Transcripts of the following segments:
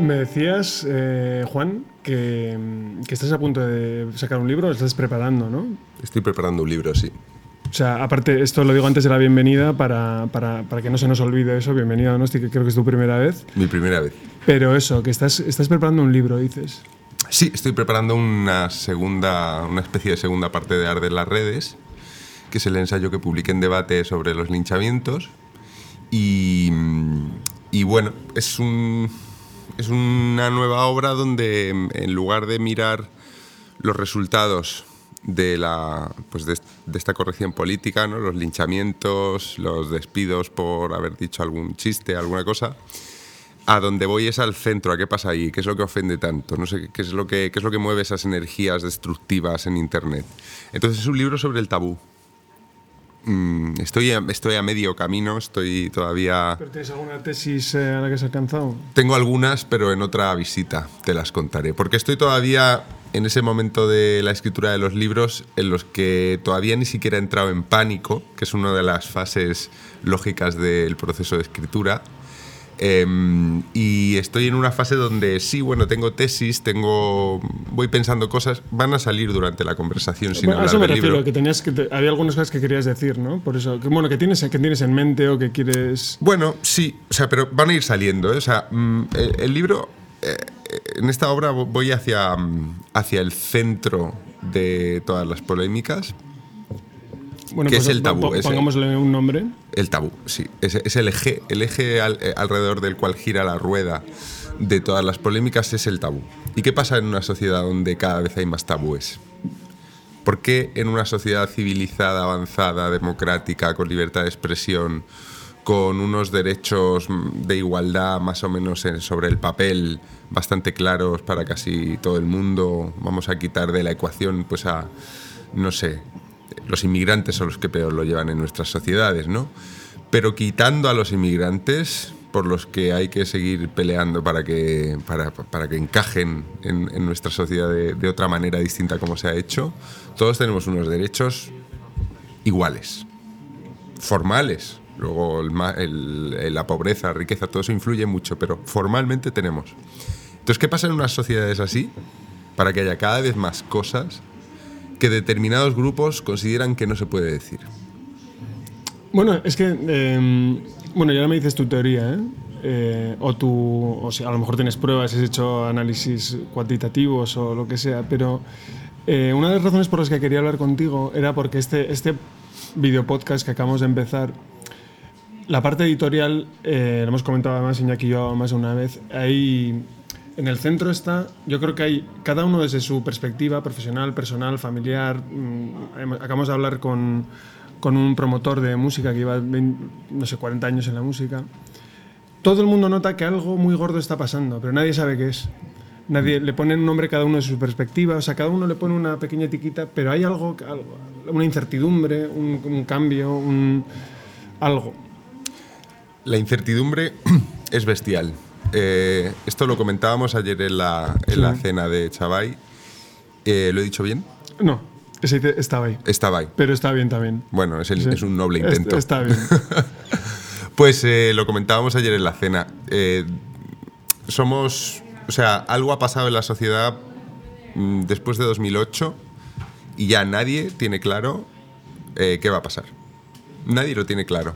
Me decías, eh, Juan, que, que estás a punto de sacar un libro, lo estás preparando, ¿no? Estoy preparando un libro, sí. O sea, aparte, esto lo digo antes de la bienvenida para, para, para que no se nos olvide eso. Bienvenido a Donosti, que creo que es tu primera vez. Mi primera vez. Pero eso, que estás, estás preparando un libro, dices. Sí, estoy preparando una segunda, una especie de segunda parte de Arder las redes, que es el ensayo que publiqué en debate sobre los linchamientos. Y, y bueno, es, un, es una nueva obra donde en lugar de mirar los resultados de, la, pues de, esta corrección política, ¿no? los linchamientos, los despidos por haber dicho algún chiste, alguna cosa, a donde voy es al centro, a qué pasa ahí, qué es lo que ofende tanto, no sé qué es lo que, qué es lo que mueve esas energías destructivas en Internet. Entonces es un libro sobre el tabú. Mm, estoy, a, estoy a medio camino, estoy todavía... ¿Pero tienes alguna tesis eh, a la que has alcanzado? Tengo algunas, pero en otra visita te las contaré, porque estoy todavía en ese momento de la escritura de los libros en los que todavía ni siquiera he entrado en pánico, que es una de las fases lógicas del proceso de escritura. Eh, y estoy en una fase donde sí, bueno, tengo tesis, tengo, voy pensando cosas, van a salir durante la conversación sin bueno, hablar a eso me del refiero, libro. que tenías que te- había algunas cosas que querías decir, ¿no? Por eso, que, bueno, que tienes, que tienes en mente o que quieres... Bueno, sí, o sea, pero van a ir saliendo. ¿eh? O sea, mm, el, el libro, eh, en esta obra vo- voy hacia, mm, hacia el centro de todas las polémicas. Bueno, ¿Qué pues, es el tabú? Pongámosle un nombre. El tabú, sí. Es, es el eje, el eje al- eh, alrededor del cual gira la rueda de todas las polémicas es el tabú. ¿Y qué pasa en una sociedad donde cada vez hay más tabúes? ¿Por qué en una sociedad civilizada, avanzada, democrática, con libertad de expresión, con unos derechos de igualdad más o menos en- sobre el papel bastante claros para casi todo el mundo, vamos a quitar de la ecuación pues a, no sé, los inmigrantes son los que peor lo llevan en nuestras sociedades, ¿no? Pero quitando a los inmigrantes, por los que hay que seguir peleando para que, para, que encajen en, nuestra sociedad de, otra manera distinta como se ha hecho, todos tenemos unos derechos iguales, formales. Luego el el- la pobreza, riqueza, todo eso influye mucho, pero formalmente tenemos. Entonces, ¿qué pasa en unas sociedades así? Para que haya cada vez más cosas que determinados grupos consideran que no se puede decir. Bueno, es que. eh, bueno, ya me dices tu teoría, ¿eh? Eh, o tú, o sea, a lo mejor tienes pruebas, has hecho análisis cuantitativos o lo que sea, pero eh, una de las razones por las que quería hablar contigo era porque este, este video podcast que acabamos de empezar, la parte editorial, eh, lo hemos comentado además Iñaki y yo más de una vez, ahí en el centro está, yo creo que hay cada uno desde su perspectiva profesional, personal, familiar. mm, acabamos de hablar con, con un promotor de música que lleva 20, no sé, 40 años en la música. Todo el mundo nota que algo muy gordo está pasando, pero nadie sabe qué es. Nadie le pone un nombre cada uno de su perspectiva, o sea, cada uno le pone una pequeña etiqueta, pero hay algo, algo una incertidumbre, un, un cambio, un, algo. La incertidumbre es bestial. Eh, esto lo comentábamos ayer en la, en la cena de Chavay. Eh, ¿Lo he dicho bien? No, ese dice- estaba ahí, Estaba ahí. pero está bien también. Bueno, es, el- Sí. es un noble intento. Está bien. Pues eh, lo comentábamos ayer en la cena. Somos. O sea, algo ha pasado en la sociedad mm, después de 2008 y ya nadie tiene claro qué va a pasar. Nadie lo tiene claro.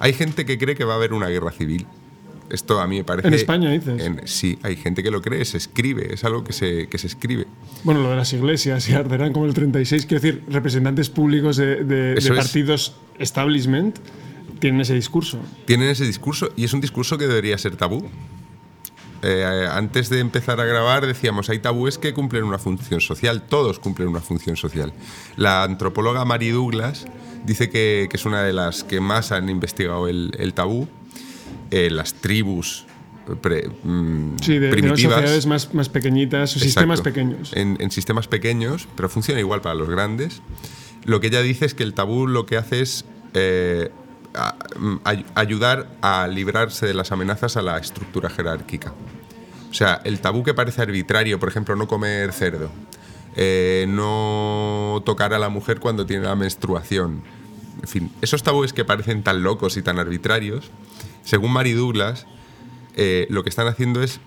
Hay gente que cree que va a haber una guerra civil. Esto a mí me parece. En España, dices. en- sí, hay gente que lo cree, se escribe, es algo que se, que se escribe. Bueno, lo de las iglesias y arderán como el 36, quiero decir, representantes públicos de, de- de Eso es. partidos establishment tienen ese discurso. tienen ese discurso y es un discurso que debería ser tabú. Eh, antes de empezar a grabar decíamos, hay tabúes que cumplen una función social, todos cumplen una función social. La antropóloga Mary Douglas dice que, que es una de las que más han investigado el, el tabú. Eh, las tribus pre- mm, Sí, de, de primitivas. sociedades más, más pequeñitas, o sistemas pequeños. En, en sistemas pequeños, pero funciona igual para los grandes. Lo que ella dice es que el tabú lo que hace es eh, a- mm, ay- ayudar a librarse de las amenazas a la estructura jerárquica. O sea, el tabú que parece arbitrario, por ejemplo, no comer cerdo, eh, no tocar a la mujer cuando tiene la menstruación, en fin, esos tabúes que parecen tan locos y tan arbitrarios, según Mary Douglas, eh, lo que están haciendo es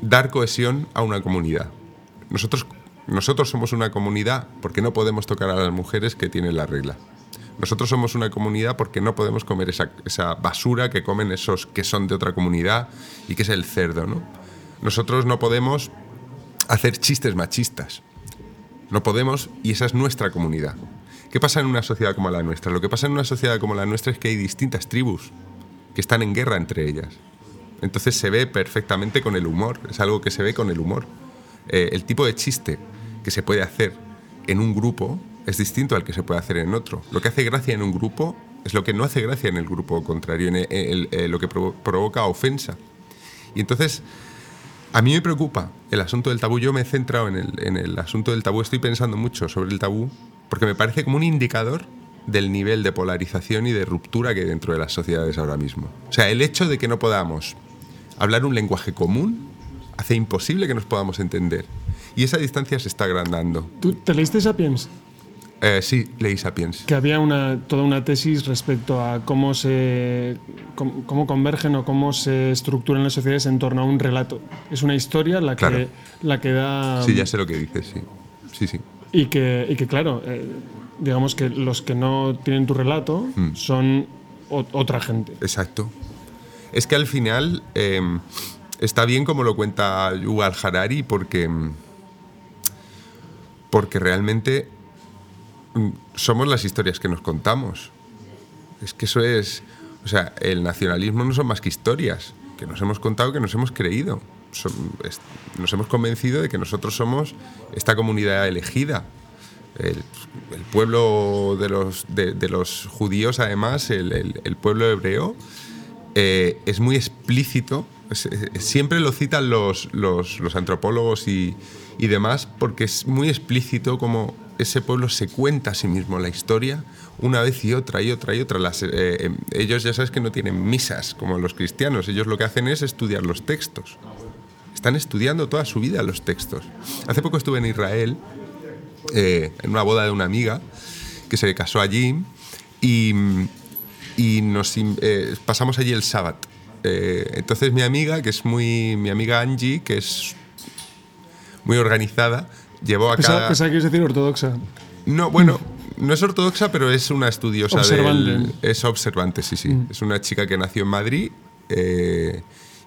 dar cohesión a una comunidad. Nosotros, nosotros somos una comunidad porque no podemos tocar a las mujeres que tienen la regla. Nosotros somos una comunidad porque no podemos comer esa, esa basura que comen esos que son de otra comunidad y que es el cerdo, ¿no? Nosotros no podemos hacer chistes machistas. No podemos y esa es nuestra comunidad. ¿Qué pasa en una sociedad como la nuestra? Lo que pasa en una sociedad como la nuestra es que hay distintas tribus que están en guerra entre ellas. Entonces se ve perfectamente con el humor, es algo que se ve con el humor. Eh, el tipo de chiste que se puede hacer en un grupo es distinto al que se puede hacer en otro. Lo que hace gracia en un grupo es lo que no hace gracia en el grupo contrario, en eh, lo que provoca ofensa. Y entonces, a mí me preocupa el asunto del tabú. Yo me he centrado en el asunto del tabú, estoy pensando mucho sobre el tabú, porque me parece como un indicador del nivel de polarización y de ruptura que hay dentro de las sociedades ahora mismo. O sea, el hecho de que no podamos hablar un lenguaje común hace imposible que nos podamos entender. Y esa distancia se está agrandando. ¿Tú te leíste Sapiens? Eh, sí, leí Sapiens. Que había una, toda una tesis respecto a cómo se cómo, convergen o cómo se estructuran las sociedades en torno a un relato. Es una historia la que, la que da... Sí, ya sé lo que dices, sí. Sí, sí. Y que, y que claro, eh, digamos que los que no tienen tu relato mm. son otra gente. Exacto. Es que al final em, está bien como lo cuenta Yuval Harari porque, em, porque realmente mm, somos las historias que nos contamos. Es que eso es... O sea, el nacionalismo no son más que historias que nos hemos contado, que nos hemos creído. nos hemos convencido de que nosotros somos esta comunidad elegida, el, pueblo de los, de, los, judíos, además, el, pueblo hebreo, eh, es muy explícito, siempre lo citan los, los, antropólogos y, y, demás, porque es muy explícito como ese pueblo se cuenta a sí mismo la historia una vez y otra y otra y otra. Las, eh, em, ellos ya sabes que no tienen misas como los cristianos, ellos lo que hacen es estudiar los textos. Están estudiando toda su vida los textos. Hace poco estuve en Israel eh, en una boda de una amiga que se casó allí y, y nos eh, pasamos allí el sábado. Eh, entonces mi amiga, que es muy mi amiga Angie, que es muy organizada, llevó a cada... Pensaba que es decir ortodoxa. No, bueno, no es ortodoxa, pero es una estudiosa observante. es observante, sí, sí. Mm. Es una chica que nació en Madrid,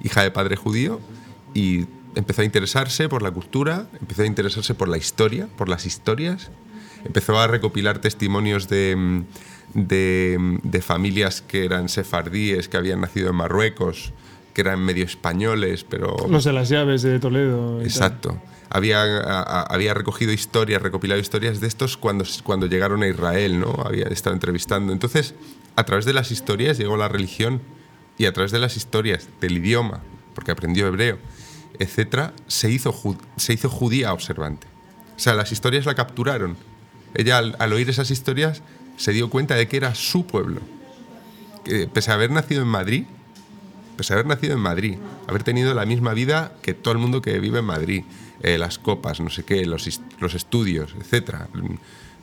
hija de padre judío, y empezó a interesarse por la cultura, empezó a interesarse por la historia, por las historias, empezó a recopilar testimonios de, de, familias que eran sefardíes, que habían nacido en Marruecos, que eran medio españoles, pero... Los de las llaves de Toledo. Exacto. Había, había recogido historias, recopilado historias de estos cuando, cuando llegaron a Israel, ¿no? Había estado entrevistando. Entonces, a través de las historias llegó la religión y a través de las historias, del idioma, porque aprendió hebreo, etcétera, se hizo, se hizo judía observante. O sea, las historias la capturaron. Ella, al, oír esas historias, se dio cuenta de que era su pueblo. Que, pese a haber nacido en Madrid, pese a haber nacido en Madrid, haber tenido la misma vida que todo el mundo que vive en Madrid, eh, las copas, no sé qué, los, los estudios, etcétera,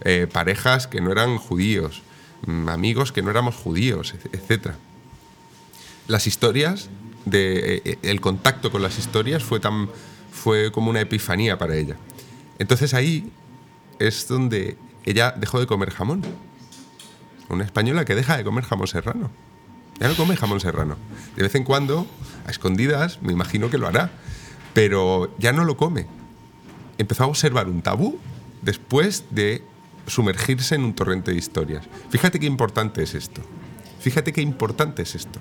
eh, parejas que no eran judíos, mm, amigos que no éramos judíos, etcétera. Las historias de, eh, el contacto con las historias fue, tan, fue como una epifanía para ella. Entonces ahí es donde ella dejó de comer jamón. Una española que deja de comer jamón serrano. Ya no come jamón serrano. De vez en cuando, a escondidas, me imagino que lo hará, pero ya no lo come. Empezó a observar un tabú después de sumergirse en un torrente de historias. Fíjate qué importante es esto. Fíjate qué importante es esto.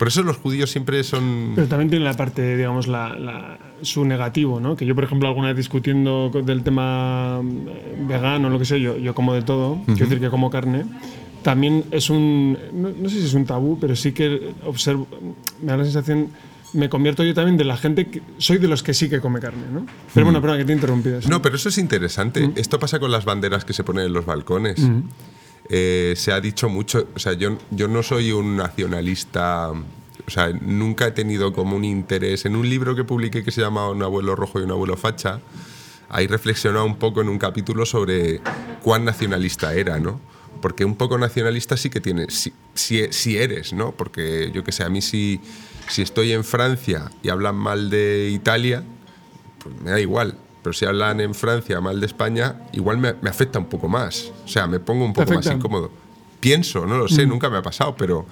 Por eso los judíos siempre son... Pero también tiene la parte, digamos, la, su negativo, ¿no? Que yo, por ejemplo, alguna vez discutiendo del tema eh, vegano, lo que sé, yo, yo como de todo, quiero decir que como carne, también es un... No, sé si es un tabú, pero sí que observo, me da la sensación me convierto yo también de la gente que soy de los que sí que come carne, ¿no? Pero bueno, perdón, que te he interrumpido. No, pero eso es interesante. Esto pasa con las banderas que se ponen en los balcones. Eh, se ha dicho mucho, o sea, yo, yo no soy un nacionalista, o sea, nunca he tenido como un interés. En un libro que publiqué que se llama Un abuelo rojo y un abuelo facha, ahí reflexionaba un poco en un capítulo sobre cuán nacionalista era, ¿no? Porque un poco nacionalista sí que tienes, si, si, si eres, ¿no? Porque yo que sé, a mí si, si estoy en Francia y hablan mal de Italia, pues me da igual. Pero si hablan en Francia mal de España, igual me, me afecta un poco más. O sea, me pongo un poco más incómodo. Pienso, no lo sé, nunca me ha pasado, pero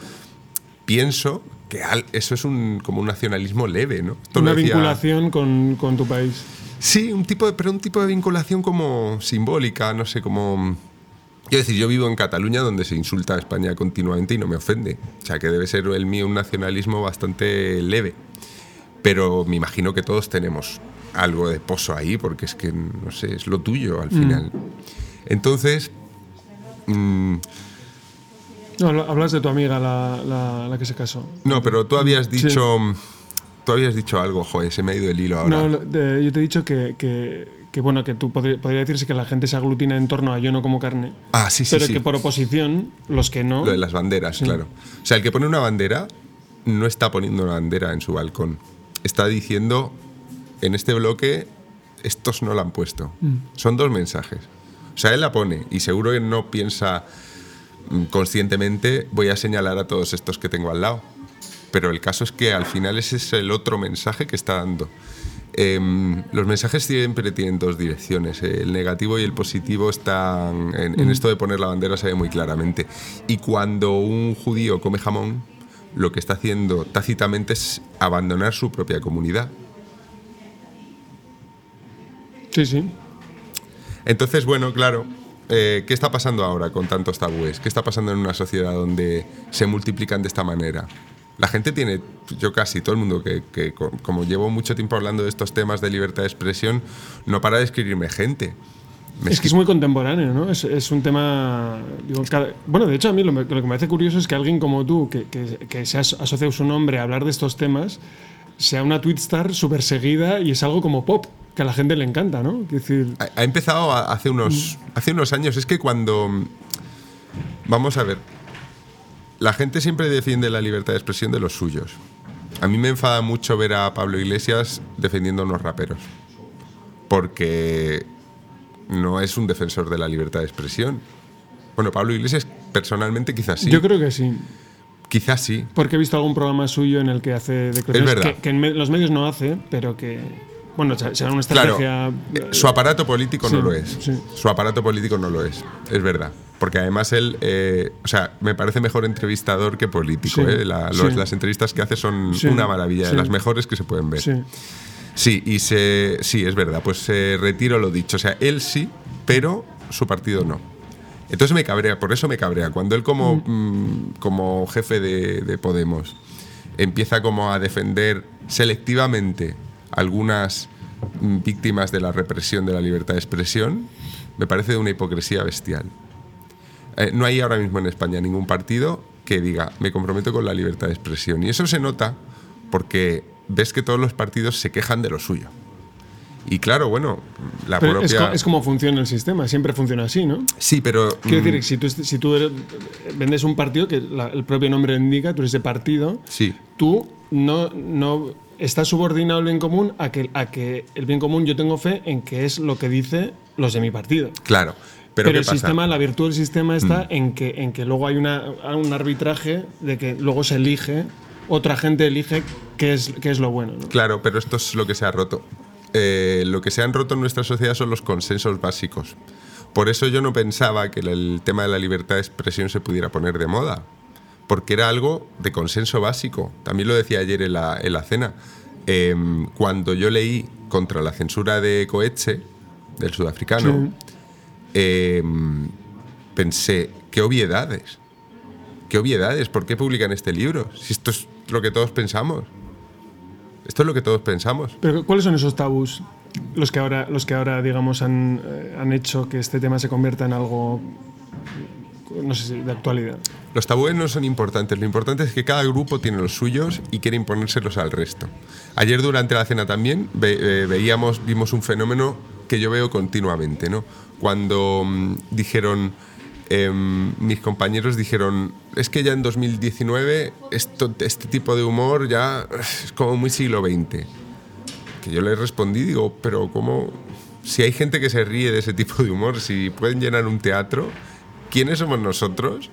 pienso que eso es un, como un nacionalismo leve, ¿no? Esto Una decía- vinculación con, con tu país. Sí, un tipo de, pero un tipo de vinculación como simbólica, no sé, como... Quiero decir, yo vivo en Cataluña donde se insulta a España continuamente y no me ofende. O sea, que debe ser el mío un nacionalismo bastante leve. Pero me imagino que todos tenemos algo de pozo ahí porque es que, no sé, es lo tuyo al final. Entonces, mm, No, hablas de tu amiga, la, la- la que se casó. no, pero tú habías Sí. dicho... Tú habías dicho algo, joder, se me ha ido el hilo ahora. No, de- yo te he dicho que, que, que, bueno, que tú podri- podría decirse que la gente se aglutina en torno a yo no como carne. ah, sí, sí, pero sí. que por oposición, los que no. Lo de las banderas, claro. O sea, el que pone una bandera no está poniendo una bandera en su balcón. Está diciendo, en este bloque, estos no la han puesto. Son dos mensajes. O sea, él la pone y seguro que no piensa mm, conscientemente, voy a señalar a todos estos que tengo al lado. Pero el caso es que al final ese es el otro mensaje que está dando. Em, los mensajes siempre tienen dos direcciones. eh, El negativo y el positivo están. En, en esto de poner la bandera se ve muy claramente. Y cuando un judío come jamón, lo que está haciendo tácitamente es abandonar su propia comunidad. Sí, sí. Entonces, bueno, claro, eh, ¿qué está pasando ahora con tantos tabúes? ¿Qué está pasando en una sociedad donde se multiplican de esta manera? La gente tiene, yo casi todo el mundo que, que co- como llevo mucho tiempo hablando de estos temas de libertad de expresión, no para de escribirme gente. Me Es que es muy contemporáneo, ¿no? Es, es un tema. digo, cada- bueno, de hecho, a mí lo, lo que me parece curioso es que alguien como tú, que, que, que se as- asocia su nombre a hablar de estos temas, sea una twitstar súper seguida y es algo como pop, que a la gente le encanta, ¿no? Es decir, Ha, ha empezado hace unos, hace unos años. Es que cuando. Vamos a ver. La gente siempre defiende la libertad de expresión de los suyos. A mí me enfada mucho ver a Pablo Iglesias defendiendo a unos raperos. Porque no es un defensor de la libertad de expresión. Bueno, Pablo Iglesias personalmente quizás sí. yo creo que sí. Quizás sí. Porque he visto algún programa suyo en el que hace declaraciones verdad. que, que en los medios no hace, pero que. Bueno, se- será una Claro, estrategia. eh, su aparato político no lo es. sí. Su aparato político no lo es, es verdad. Porque además él, eh, o sea, me parece mejor entrevistador que político. Sí, eh. La- los- sí. Las entrevistas que hace son una maravilla, de las mejores que se pueden ver. Sí. Sí, y se, sí, es verdad, pues se retiro lo dicho. O sea, él sí, pero su partido no. Entonces me cabrea, por eso me cabrea. Cuando él como, mm, como jefe de, de Podemos empieza como a defender selectivamente algunas mm, víctimas de la represión de la libertad de expresión, me parece de una hipocresía bestial. Eh, no hay ahora mismo en España ningún partido que diga me comprometo con la libertad de expresión. Y eso se nota porque ves que todos los partidos se quejan de lo suyo. Y claro, bueno, la Pero es, propia... co- es como funciona el sistema, siempre funciona así, ¿no? Sí, pero... Quiero mm, decir, si tú, si tú eres- vendes un partido que la- el propio nombre indica, tú eres de partido, Sí, tú no, no estás subordinado al bien común a que, a que el bien común yo tengo fe en que es lo que dice los de mi partido. claro. Pero, Pero, ¿qué el pasa? Mm. sistema, la virtud del sistema está en, que, en que luego hay una, un arbitraje de que luego se elige, otra gente elige qué es, qué es lo bueno. ¿no? Claro, pero esto es lo que se ha roto. Eh, lo que se han roto en nuestra sociedad son los consensos básicos. Por eso yo no pensaba que el, tema de la libertad de expresión se pudiera poner de moda, porque era algo de consenso básico. También lo decía ayer en la, en la cena. Em, cuando yo leí contra la censura de Coetze, del sudafricano, em, pensé, qué obviedades. Qué obviedades, ¿por qué publican este libro? Si esto es lo que todos pensamos. Esto es lo que todos pensamos. Pero ¿cuáles son esos tabús? Los que ahora, los que ahora digamos, han, eh, han hecho que este tema se convierta en algo, no sé si, de actualidad. Los tabúes no son importantes, lo importante es que cada grupo tiene los suyos y quiere imponérselos al resto. Ayer durante la cena también ve- eh, veíamos, vimos un fenómeno que yo veo continuamente, ¿no? Cuando mm, dijeron, em, mis compañeros dijeron, es que ya en 2019 esto, este tipo de humor ya es como muy siglo XX. Que yo les respondí, digo, pero ¿cómo? Si hay gente que se ríe de ese tipo de humor, si pueden llenar un teatro, ¿quiénes somos nosotros?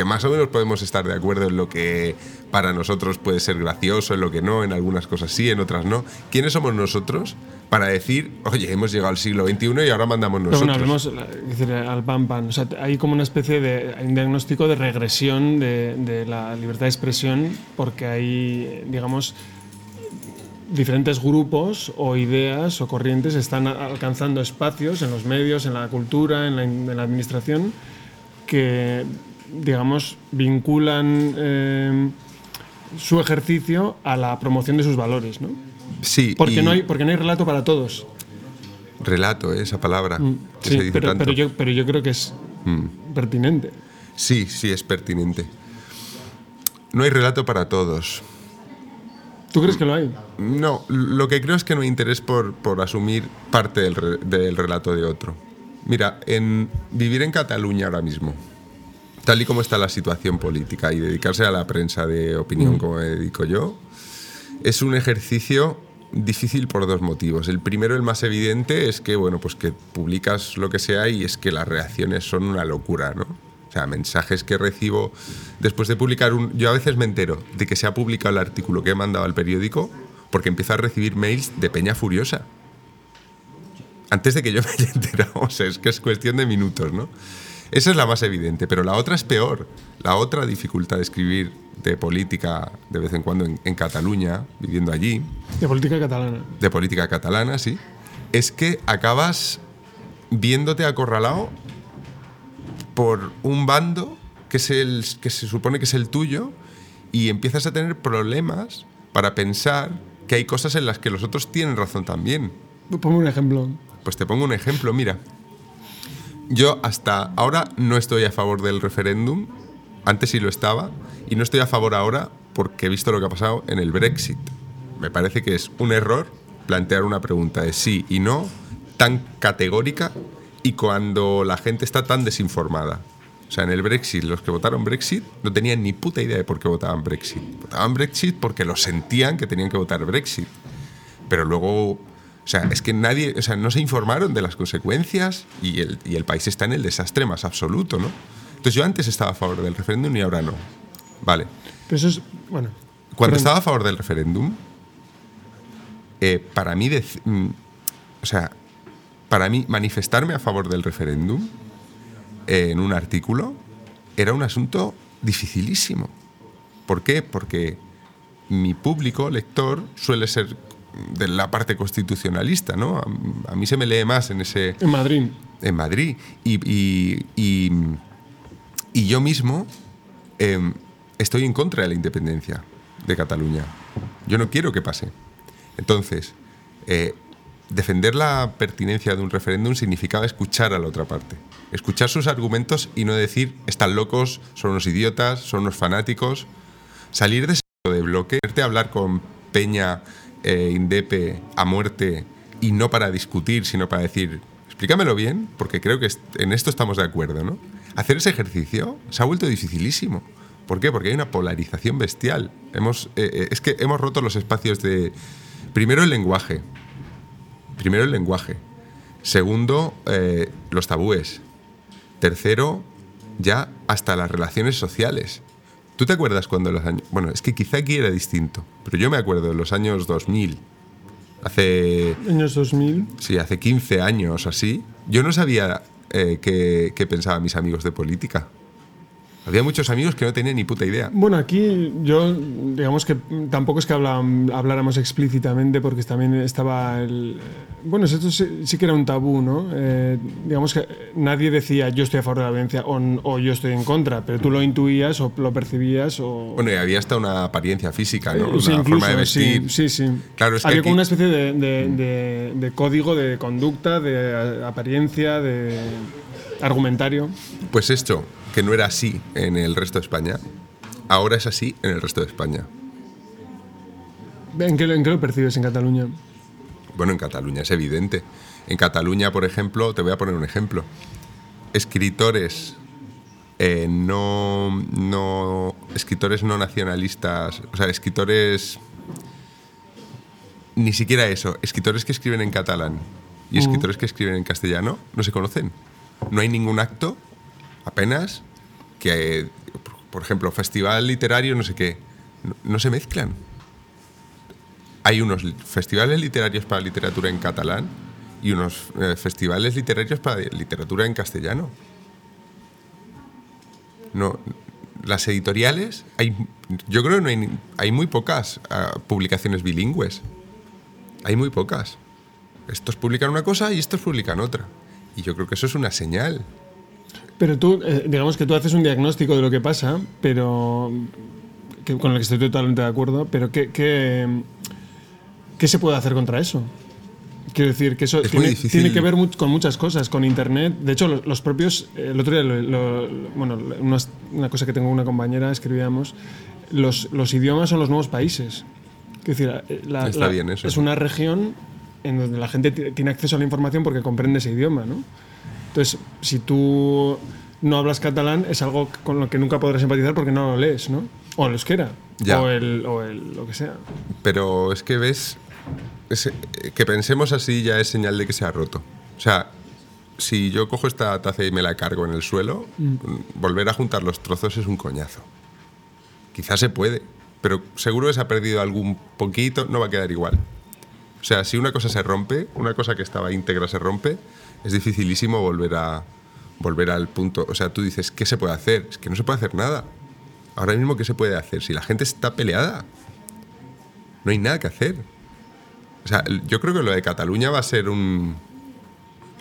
Que más o menos podemos estar de acuerdo en lo que para nosotros puede ser gracioso, en lo que no, en algunas cosas sí, en otras no. ¿Quiénes somos nosotros para decir, oye, hemos llegado al siglo XXI y ahora mandamos nosotros? bueno, hablemos decir, al pan pan. O sea, hay como una especie de un diagnóstico de regresión de, de la libertad de expresión porque hay, digamos, diferentes grupos o ideas o corrientes están alcanzando espacios en los medios, en la cultura, en la, en la administración, que, digamos, vinculan eh, su ejercicio a la promoción de sus valores, ¿no? sí, Porque, y no hay, porque no hay relato para todos. relato, ¿eh? esa palabra que Mm, Sí, se dice pero, tanto. pero yo, pero yo creo que es Mm. pertinente. Sí, sí, es pertinente. No hay relato para todos. ¿Tú crees que lo hay? No, lo que creo es que no hay interés por, por asumir parte del, re- del relato de otro. Mira, en vivir en Cataluña ahora mismo, tal y como está la situación política y dedicarse a la prensa de opinión como me dedico yo, es un ejercicio difícil por dos motivos. El primero, el más evidente, es que, bueno, pues que publicas lo que sea y es que las reacciones son una locura, ¿no? O sea, mensajes que recibo después de publicar un... Yo a veces me entero de que se ha publicado el artículo que he mandado al periódico porque empiezo a recibir mails de peña furiosa. Antes de que yo me haya enterado. O sea, es que es cuestión de minutos, ¿no? Esa es la más evidente, pero la otra es peor. La otra dificultad de escribir de política de vez en cuando en, en Cataluña, viviendo allí, De política catalana. de política catalana, sí, es que acabas viéndote acorralado por un bando que, es el, que se supone que es el tuyo y empiezas a tener problemas para pensar que hay cosas en las que los otros tienen razón también. Ponme un ejemplo. Pues te pongo un ejemplo, mira. Yo hasta ahora no estoy a favor del referéndum, antes sí lo estaba, y no estoy a favor ahora porque he visto lo que ha pasado en el Brexit. Me parece que es un error plantear una pregunta de sí y no tan categórica y cuando la gente está tan desinformada. O sea, en el Brexit, los que votaron Brexit no tenían ni puta idea de por qué votaban Brexit. Votaban Brexit porque lo sentían que tenían que votar Brexit pero luego, o sea, es que nadie, o sea, no se informaron de las consecuencias y el, y el país está en el desastre más absoluto, ¿no? Entonces yo antes estaba a favor del referéndum y ahora no. Vale. Pero eso es. Bueno. Cuando estaba a favor del referéndum, eh, para mí, mm, o sea, para mí manifestarme a favor del referéndum eh, en un artículo era un asunto dificilísimo. ¿Por qué? Porque mi público lector suele ser de la parte constitucionalista, ¿no? A, a mí se me lee más en ese, En Madrid. en Madrid. Y, y- y- y yo mismo eh, estoy en contra de la independencia de Cataluña. Yo no quiero que pase. Entonces, eh, defender la pertinencia de un referéndum significaba escuchar a la otra parte. Escuchar sus argumentos y no decir, están locos, son unos idiotas, son unos fanáticos. Salir de ese de bloque, irte a hablar con Peña, eh, Indepe, a muerte, y no para discutir, sino para decir, explícamelo bien, porque creo que en esto estamos de acuerdo, ¿no? Hacer ese ejercicio se ha vuelto dificilísimo. ¿Por qué? Porque hay una polarización bestial. Hemos, eh, eh, es que hemos roto los espacios de... Primero el lenguaje. Primero el lenguaje. Segundo, eh, los tabúes. Tercero, ya hasta las relaciones sociales. ¿Tú te acuerdas cuando los años... Bueno, es que quizá aquí era distinto, pero yo me acuerdo en los años 2000, hace... Años 2000. Sí, hace 15 años así, yo no sabía eh, qué, qué pensaban mis amigos de política. Había muchos amigos que no tenían ni puta idea. Bueno, aquí yo, digamos que tampoco es que hablam- habláramos explícitamente porque también estaba el... Bueno, esto sí, sí que era un tabú, ¿no? Eh, digamos que nadie decía yo estoy a favor de la violencia o, o yo estoy en contra, pero tú lo intuías o lo percibías o... Bueno, y había hasta una apariencia física, ¿no? Eh, Una sí, incluso, forma de vestir. sí, sí, sí. Claro, es que Había aquí- como una especie de, de- de- de código de conducta, de apariencia, de argumentario. Pues esto, que no era así en el resto de España, ahora es así en el resto de España. ¿En qué, lo- en qué lo percibes en Cataluña? Bueno, en Cataluña es evidente. En Cataluña, por ejemplo, te voy a poner un ejemplo. Escritores eh, no, no. Escritores no nacionalistas. O sea, escritores. Ni siquiera eso. Escritores que escriben en catalán y escritores que escriben en castellano no se conocen. No hay ningún acto Apenas que, por ejemplo, festival literario, no sé qué, no, se mezclan. Hay unos festivales literarios para literatura en catalán y unos eh, festivales literarios para literatura en castellano. No, las editoriales, hay, yo creo que no hay, hay muy pocas ah, publicaciones bilingües. Hay muy pocas. Estos publican una cosa y estos publican otra. Y yo creo que eso es una señal. Pero tú, eh, digamos que tú haces un diagnóstico de lo que pasa, pero que- con el que estoy totalmente de acuerdo, pero ¿qué, qué, qué se puede hacer contra eso? Quiero decir que eso Es tiene, tiene que ver mu- con muchas cosas, con Internet. De hecho, los, los propios, el otro día, lo- lo- bueno, una, una cosa que tengo una compañera, escribíamos, los, los idiomas son los nuevos países. Quiero decir, eh, la- Está la- bien eso. es una región en donde la gente ti- tiene acceso a la información porque comprende ese idioma, ¿no? Entonces, si tú no hablas catalán, es algo con lo que nunca podrás empatizar porque no lo lees, ¿no? O el euskera, Ya. o el, o el lo que sea. Pero es que ves, es- eh, que pensemos así ya es señal de que se ha roto. O sea, si yo cojo esta taza y me la cargo en el suelo, volver a juntar los trozos es un coñazo. Quizás se puede, pero seguro que se ha perdido algún poquito, no va a quedar igual. O sea, si una cosa se rompe, una cosa que estaba íntegra se rompe, es dificilísimo volver a volver al punto. O sea, tú dices, ¿qué se puede hacer? Es que no se puede hacer nada. Ahora mismo, ¿qué se puede hacer? Si la gente está peleada, no hay nada que hacer. O sea, yo creo que lo de Cataluña va a ser un.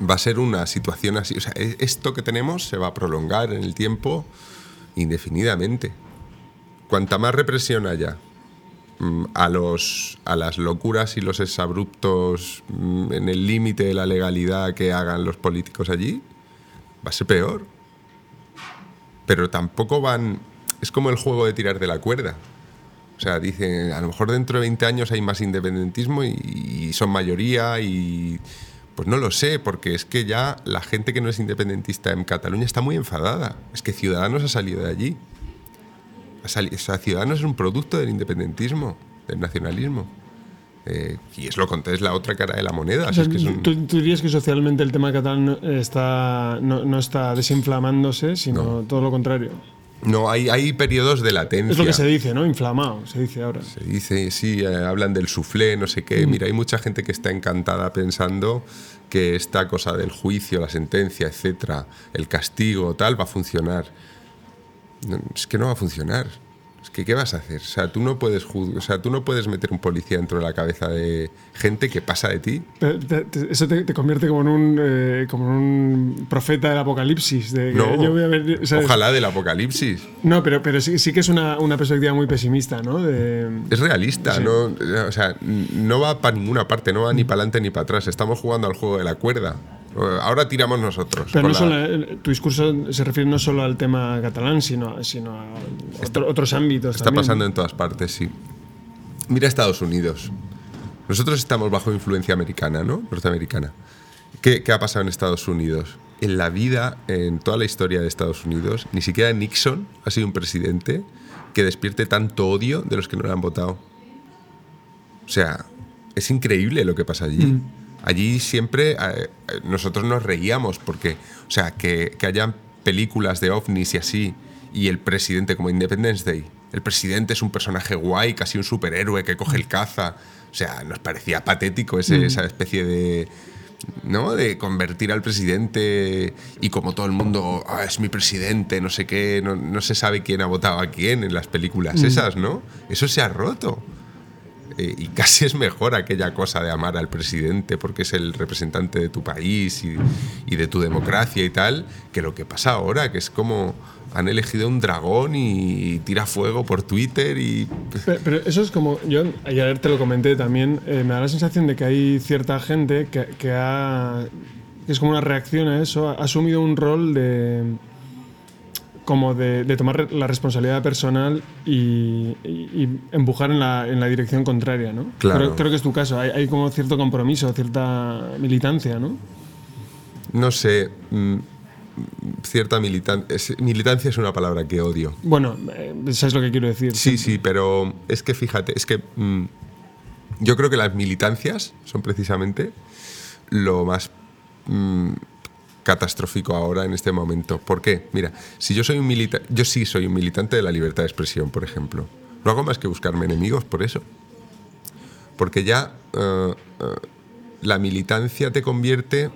Va a ser una situación así. O sea, e- esto que tenemos se va a prolongar en el tiempo indefinidamente. Cuanta más represión haya a, los, a las locuras y los exabruptos mm, en el límite de la legalidad que hagan los políticos allí, va a ser peor. Pero tampoco van. Es como el juego de tirar de la cuerda. O sea, dicen, a lo mejor dentro de 20 años hay más independentismo y, y son mayoría y... Pues no lo sé, porque es que ya la gente que no es independentista en Cataluña está muy enfadada. Es que Ciudadanos ha salido de allí. O sea, Ciudadanos es un producto del independentismo, del nacionalismo. Eh, y es lo es la otra cara de la moneda. O sea, es que es un- ¿tú, tú dirías que socialmente el tema catalán no está, no, no está desinflamándose, sino todo lo contrario. No, hay, hay periodos de latencia. Es lo que se dice, ¿no? Inflamado, se dice ahora. Se dice, sí, eh, hablan del soufflé, no sé qué. Mira, hay mucha gente que está encantada pensando que esta cosa del juicio, la sentencia, etcétera, el castigo, tal, va a funcionar. No, es que no va a funcionar. Es que, ¿qué vas a hacer? O sea, tú no puedes, o sea, tú no puedes meter un policía dentro de la cabeza de gente que pasa de ti. Pero te- te- eso te, te convierte como en un, eh, como en un profeta del apocalipsis. De No, yo voy a ver- ¿sabes? ojalá del apocalipsis. No, pero, pero sí, sí que es una, una perspectiva muy pesimista, ¿no? De, Es realista, no, o sea, no va para ninguna parte, no va ni para adelante ni para atrás. Estamos jugando al juego de la cuerda. Ahora tiramos nosotros. pero no la- solo, eh, tu discurso se refiere no solo al tema catalán, sino, sino a otro- otros ámbitos. Está también. pasando en todas partes, sí. Mira Estados Unidos. Nosotros estamos bajo influencia americana, ¿no? Norteamericana. ¿Qué, qué ha pasado en Estados Unidos? En la vida, en toda la historia de Estados Unidos, ni siquiera Nixon ha sido un presidente que despierte tanto odio de los que no le han votado. O sea, es increíble lo que pasa allí. Allí siempre eh, eh, nosotros nos reíamos porque, o sea, que, que hayan películas de ovnis y así, y el presidente como Independence Day, el presidente es un personaje guay, casi un superhéroe que coge el caza. O sea, nos parecía patético ese- esa especie de... ¿no? De convertir al presidente y como todo el mundo, "Ah, es mi presidente, no sé qué, no, no se sabe quién ha votado a quién en las películas esas, ¿no? Eso se ha roto. Eh, y casi es mejor aquella cosa de amar al presidente porque es el representante de tu país y, de tu democracia y tal, que lo que pasa ahora, que es como han elegido un dragón y tira fuego por Twitter y... Pero, pero eso es como, yo ayer te lo comenté también, eh, me da la sensación de que hay cierta gente que, que ha, que es como una reacción a eso, ha asumido un rol de como de, de tomar la responsabilidad personal y, y- y empujar en la, en la dirección contraria, ¿no? Claro. Creo, creo que es tu caso, hay, hay como cierto compromiso, cierta militancia, ¿no? No sé, mm, cierta militancia... Militancia es una palabra que odio. Bueno, eh, sabes lo que quiero decir. Sí, sí, pero es que fíjate, es que mm, yo creo que las militancias son precisamente lo más mm, catastrófico ahora en este momento. ¿Por qué? Mira, si yo soy un militante, yo sí soy un militante de la libertad de expresión, por ejemplo. No hago más que buscarme enemigos por eso. Porque ya eh, eh, la militancia te convierte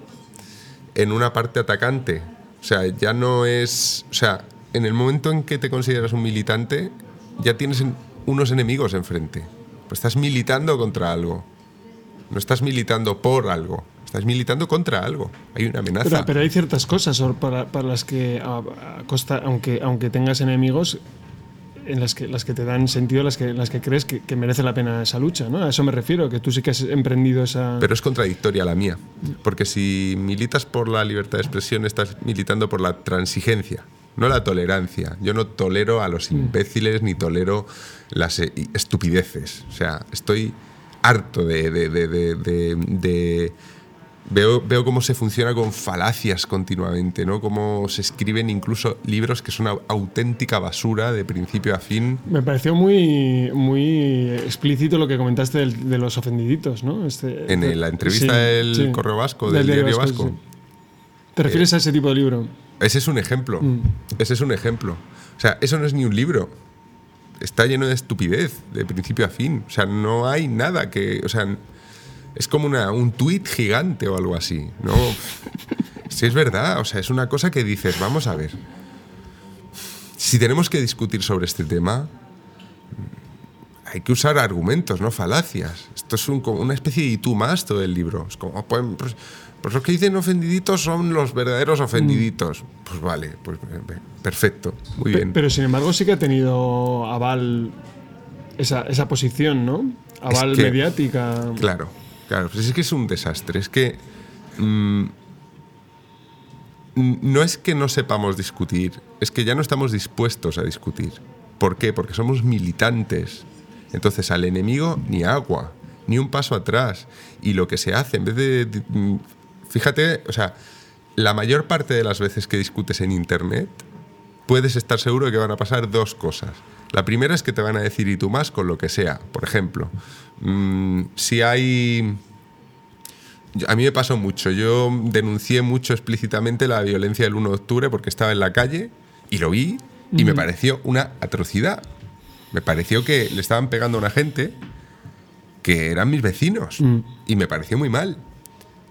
en una parte atacante. O sea, ya no es. O sea, en el momento en que te consideras un militante, ya tienes unos enemigos enfrente. Pues estás militando contra algo. No estás militando por algo. Estás militando contra algo. Hay una amenaza. Pero, hay ciertas cosas para, las que, aunque, aunque tengas enemigos, en las que, las que te dan sentido, las que, las que crees que, merece la pena esa lucha, ¿no? A eso me refiero, que tú sí que has emprendido esa... Pero es contradictoria la mía, porque si militas por la libertad de expresión, estás militando por la transigencia, no la tolerancia. Yo no tolero a los mm. imbéciles ni tolero las eh, estupideces. O sea, estoy harto de, de Veo, veo cómo se funciona con falacias continuamente, ¿no? Cómo se escriben incluso libros que son una auténtica basura de principio a fin. Me pareció muy, muy explícito lo que comentaste de los ofendiditos, ¿no? Este, en la entrevista del Correo Vasco, del, Diario Vasco. ¿Te refieres a ese tipo de libro? Ese es un ejemplo. Mm. Ese es un ejemplo. O sea, eso no es ni un libro. Está lleno de estupidez, de principio a fin. O sea, no hay nada que. O sea, es como una, un tuit gigante o algo así. ¿no? si es verdad, o sea, es una cosa que dices, vamos a ver. Si tenemos que discutir sobre este tema, hay que usar argumentos, no falacias. Esto es una especie de y tú más todo el libro. Es como, pues, pues, pues, los que dicen ofendiditos son los verdaderos ofendiditos. Pues vale, pues perfecto, muy bien. Pero sin embargo sí que ha tenido aval esa, esa posición, ¿no? Aval mediática. Claro. Claro, pues es que es un desastre. Es que. Mm, no es que no sepamos discutir, es que ya no estamos dispuestos a discutir. ¿Por qué? Porque somos militantes. Entonces, al enemigo ni agua, ni un paso atrás. Y lo que se hace, en vez de. Mm, fíjate, o sea, la mayor parte de las veces que discutes en Internet, puedes estar seguro de que van a pasar dos cosas. La primera es que te van a decir y tú más con lo que sea. Por ejemplo, mm, si hay... A mí me pasó mucho. Yo denuncié mucho explícitamente la violencia del 1 de octubre porque estaba en la calle y lo vi y me pareció una atrocidad. Me pareció que le estaban pegando a una gente que eran mis vecinos mm. y me pareció muy mal.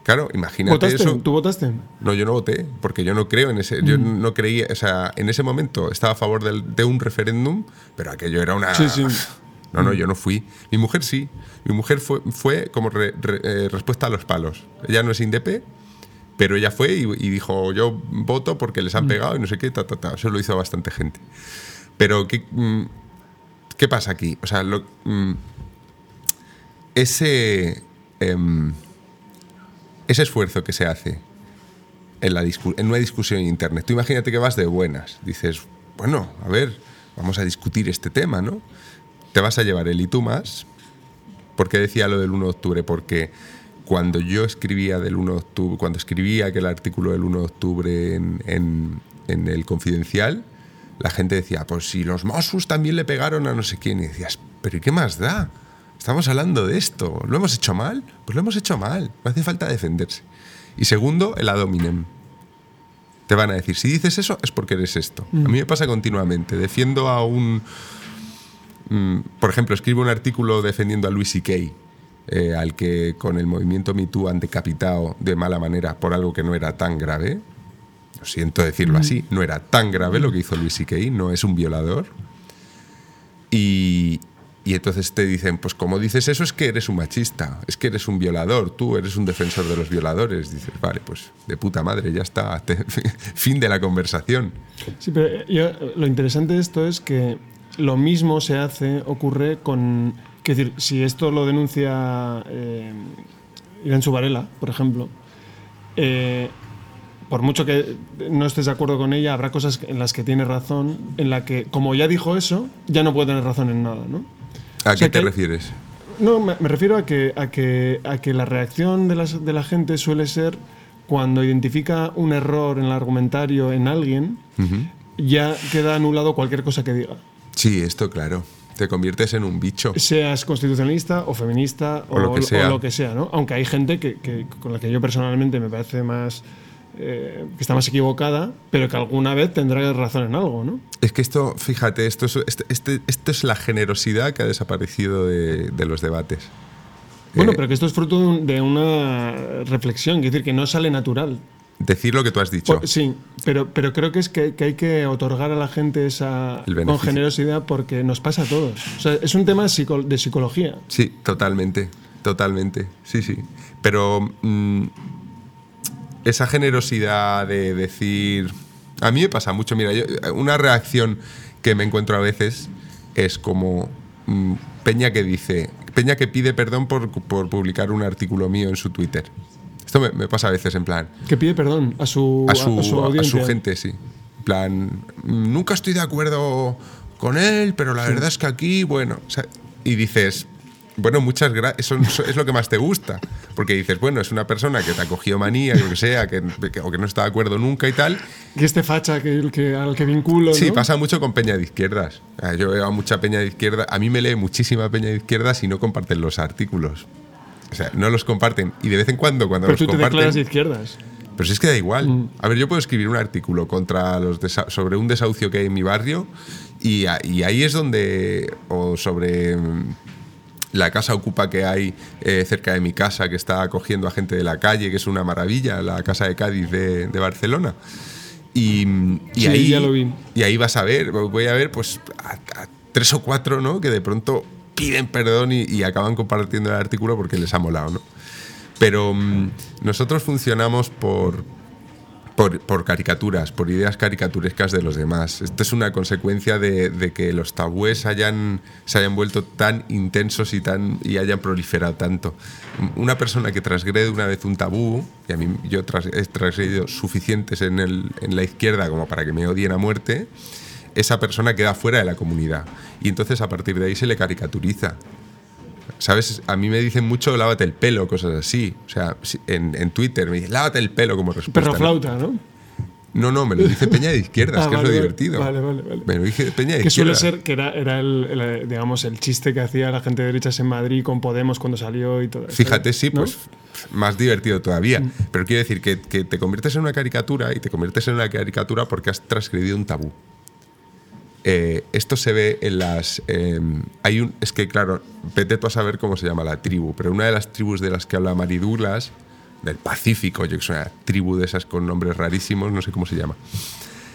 Claro, imagínate ¿Votaste? eso. ¿Tú votaste? No, yo no voté, porque yo no creo en ese. Yo mm. no creía. O sea, en ese momento estaba a favor de un referéndum, pero aquello era una. Sí, sí. No, no, yo no fui. Mi mujer sí. Mi mujer fue, fue como eh, respuesta a los palos. Ella no es indepe, pero ella fue y, dijo: Yo voto porque les han mm. pegado y no sé qué, ta, ta, ta. Eso lo hizo bastante gente. Pero, ¿qué, mm, ¿qué pasa aquí? O sea, lo, ese. Em, ese esfuerzo que se hace en, la en una discusión en Internet, tú imagínate que vas de buenas, dices, bueno, a ver, vamos a discutir este tema, ¿no? Te vas a llevar el y tú más. ¿Por qué decía lo del 1 de octubre? Porque cuando yo escribía del 1 de octubre, cuando escribía aquel artículo del 1 de octubre en, en, el Confidencial, la gente decía, pues si los Mossos también le pegaron a no sé quién, y decías, pero ¿y qué más da? Estamos hablando de esto. ¿Lo hemos hecho mal? Pues lo hemos hecho mal. No hace falta defenderse. Y segundo, el adominem. Te van a decir, si dices eso es porque eres esto. A mí me pasa continuamente. Defiendo a un... Mm, por ejemplo, escribo un artículo defendiendo a Luis C.K., eh, al que con el movimiento MeToo han decapitado de mala manera por algo que no era tan grave. Lo siento decirlo así, no era tan grave lo que hizo Luis C.K., no es un violador. Y, y entonces te dicen, pues como dices eso es que eres un machista, es que eres un violador, tú eres un defensor de los violadores. Dices, vale, pues de puta madre, ya está, fin de la conversación. Sí, pero lo interesante de esto es que lo mismo se hace, ocurre con... Es decir, si esto lo denuncia eh, Irán Subarela, por ejemplo, eh, por mucho que no estés de acuerdo con ella, habrá cosas en las que tiene razón, en la que, como ya dijo eso, ya no puede tener razón en nada, ¿no? ¿A qué te refieres? No, me, refiero a que, a, que, a que la reacción de, las, de la gente suele ser cuando identifica un error en el argumentario en alguien, ya queda anulado cualquier cosa que diga. Sí, esto claro. Te conviertes en un bicho. Seas constitucionalista o feminista o, lo, que sea. ¿no? Aunque hay gente que, con la que yo personalmente me parece más eh, que está más equivocada, pero que alguna vez tendrá razón en algo, ¿no? Es que esto, fíjate, esto es, este, este- esto es la generosidad que ha desaparecido de, de los debates. Bueno, Eh, pero que esto es fruto de, un- de una reflexión, es decir, que no sale natural. Decir lo que tú has dicho. Por- sí, pero, pero creo que es que, que hay que otorgar a la gente esa con generosidad porque nos pasa a todos. O sea, es un tema psico- de psicología. Sí, totalmente, totalmente, sí, sí. Pero mm, esa generosidad de decir... A mí me pasa mucho, mira, yo- una reacción que me encuentro a veces es como mm, Peña que dice, Peña que pide perdón por, por publicar un artículo mío en su Twitter. Esto me, me pasa a veces en plan, Que pide perdón a su, a su, a su a audiencia. su gente, sí. En plan, "Mm, nunca estoy de acuerdo con él, pero la verdad es que aquí, bueno, o sea, y dices, bueno, muchas gracias, eso, eso es lo que más te gusta, porque dices, bueno, es una persona que te ha cogido manía, lo que sea, que, que- o que no está de acuerdo nunca y tal. Que este facha que, que, al que vinculo. Sí, ¿no? pasa mucho con peña de izquierdas. Yo veo a mucha peña de izquierda, a mí me lee muchísima peña de izquierdas y no comparten los artículos. O sea, no los comparten. Y de vez en cuando, cuando Pero los tú te comparten. declaras de izquierdas. Pero si es que da igual. Mm. A ver, yo puedo escribir un artículo contra los sobre un desahucio que hay en mi barrio y, y ahí es donde. o sobre mm, la casa ocupa que hay eh, cerca de mi casa que está acogiendo a gente de la calle, que es una maravilla, la casa de Cádiz de, de Barcelona. Y, y Sí, ahí, ya lo vi. y ahí vas a ver, voy a ver pues a, a tres o cuatro, ¿no? Que de pronto piden perdón y, y acaban compartiendo el artículo porque les ha molado, ¿no? Pero mm, nosotros funcionamos por, por, caricaturas, por ideas caricaturescas de los demás. Esto es una consecuencia de, que los tabúes se hayan vuelto tan intensos y, tan, y hayan proliferado tanto. Una persona que transgrede una vez un tabú, y a mí yo he transgredido suficientes en, el- en la izquierda como para que me odien a muerte, esa persona queda fuera de la comunidad. Y entonces a partir de ahí se le caricaturiza. ¿Sabes? A mí me dicen mucho lávate el pelo, cosas así. O sea, en, en Twitter me dicen lávate el pelo como respuesta. Perro ¿no? flauta, ¿no? No, no, me lo dice Peña de Izquierdas, Ah, que vale, es lo divertido. Vale, vale, vale. Me lo dice Peña de Que suele Izquierdas. ser que era, era el, el, digamos, el chiste que hacía la gente de derechas en Madrid con Podemos cuando salió y todo eso. Fíjate, sí, ¿no? pues más divertido todavía. Pero quiero decir que, que te conviertes en una caricatura y te conviertes en una caricatura porque has transgredido un tabú. Eh, esto se ve en las. eh, hay un, es que, claro, vete tú a saber cómo se llama la tribu, pero una de las tribus de las que habla Mari Douglas, del Pacífico, yo que soy una tribu de esas con nombres rarísimos, no sé cómo se llama.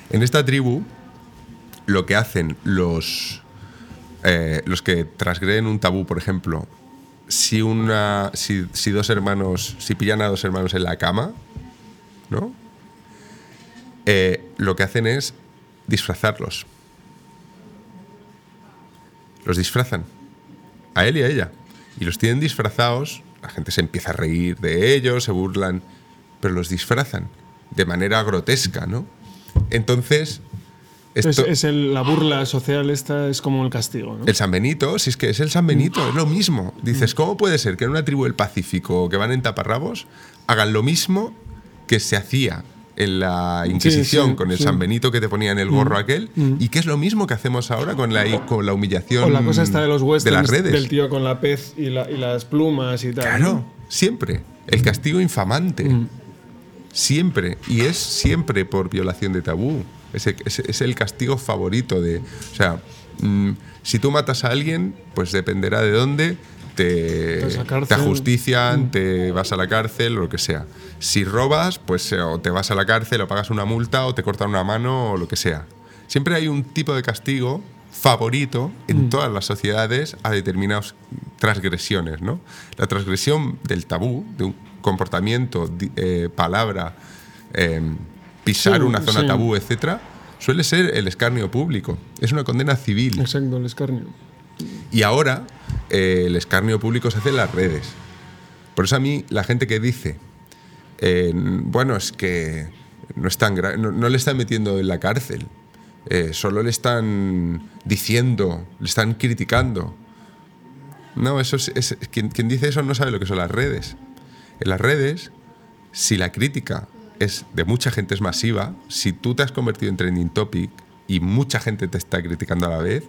En esta tribu, lo que hacen los, eh, los que transgreden un tabú, por ejemplo, si, una, si, si dos hermanos, si pillan a dos hermanos en la cama, ¿no? Eh, lo que hacen es disfrazarlos. Los disfrazan. A él y a ella. Y los tienen disfrazados, la gente se empieza a reír de ellos, se burlan, pero los disfrazan de manera grotesca, ¿no? Entonces, esto, Es, es el- la burla social esta es como el castigo, ¿no? el San Benito, si es que es el San Benito, es lo mismo. Dices, ¿cómo puede ser que en una tribu del Pacífico que van en taparrabos hagan lo mismo que se hacía en la Inquisición sí, con el sí. San Benito que te ponía en el gorro aquel? Y que es lo mismo que hacemos ahora con la, con la humillación o la cosa está de los de las redes. del tío con la pez y, la- y las plumas y tal. Claro, ¿no? siempre. El castigo infamante. Mm. Siempre. Y es siempre por violación de tabú. Es el, es- es el castigo favorito de. O sea, mm, si tú matas a alguien, pues dependerá de dónde. Te, te ajustician, te vas a la cárcel o lo que sea. Si robas, pues eh, o te vas a la cárcel o pagas una multa o te cortan una mano o lo que sea. Siempre hay un tipo de castigo favorito en todas las sociedades a determinadas transgresiones, ¿no? La transgresión del tabú, de un comportamiento, eh, palabra, eh, pisar Sí, una zona sí. tabú, etcétera, suele ser el escarnio público. Es una condena civil. Exacto, el escarnio. Y ahora eh, el escarnio público se hace en las redes. Por eso a mí la gente que dice, eh, bueno, es que no, le están metiendo en la cárcel, eh, solo le están diciendo, le están criticando. No, eso es, es- quien, quien dice eso no sabe lo que son las redes. En las redes, si la crítica es de mucha gente es masiva, si tú te has convertido en trending topic y mucha gente te está criticando a la vez,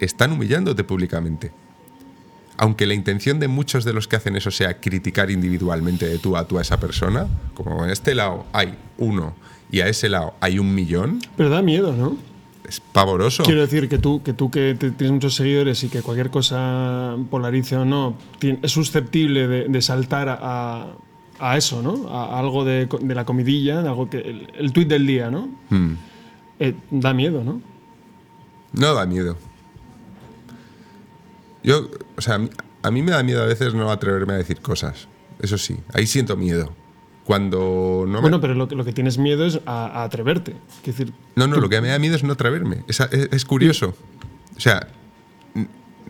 están humillándote públicamente. Aunque la intención de muchos de los que hacen eso sea criticar individualmente de tú a tú a esa persona, como en este lado hay uno y a ese lado hay un millón, Pero da miedo, ¿no? es pavoroso. Quiero decir que tú, que tú que te- tienes muchos seguidores y que cualquier cosa polarice o no, es susceptible de, de saltar a, a eso, ¿no? A, algo de, la comidilla, de algo que el, el tuit del día, ¿no? Mm. Eh, da miedo, ¿no? No da miedo. Yo, o sea, a mí, me da miedo a veces no atreverme a decir cosas. Eso sí, ahí siento miedo. Cuando no me... Bueno, pero lo, que- lo que tienes miedo es a, a atreverte. Quiero decir, No, no, lo que me da miedo es no atreverme. Es, es- es curioso. O sea,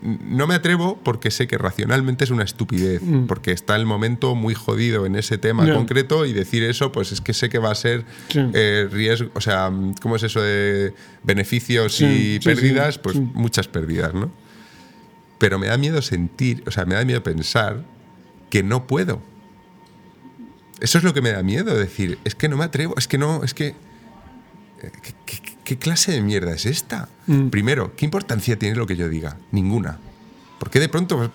no me atrevo porque sé que racionalmente es una estupidez, porque está el momento muy jodido en ese tema concreto y decir eso, pues es que sé que va a ser Sí. eh, riesgo, o sea, ¿cómo es eso de beneficios Sí, y sí, pérdidas? pues muchas pérdidas, ¿no? Pero me da miedo sentir, o sea, me da miedo pensar que no puedo. Eso es lo que me da miedo, decir, es que no me atrevo, es que no, es que... ¿Qué, qué- qué clase de mierda es esta? Mm. Primero, ¿qué importancia tiene lo que yo diga? Ninguna. ¿Por qué de pronto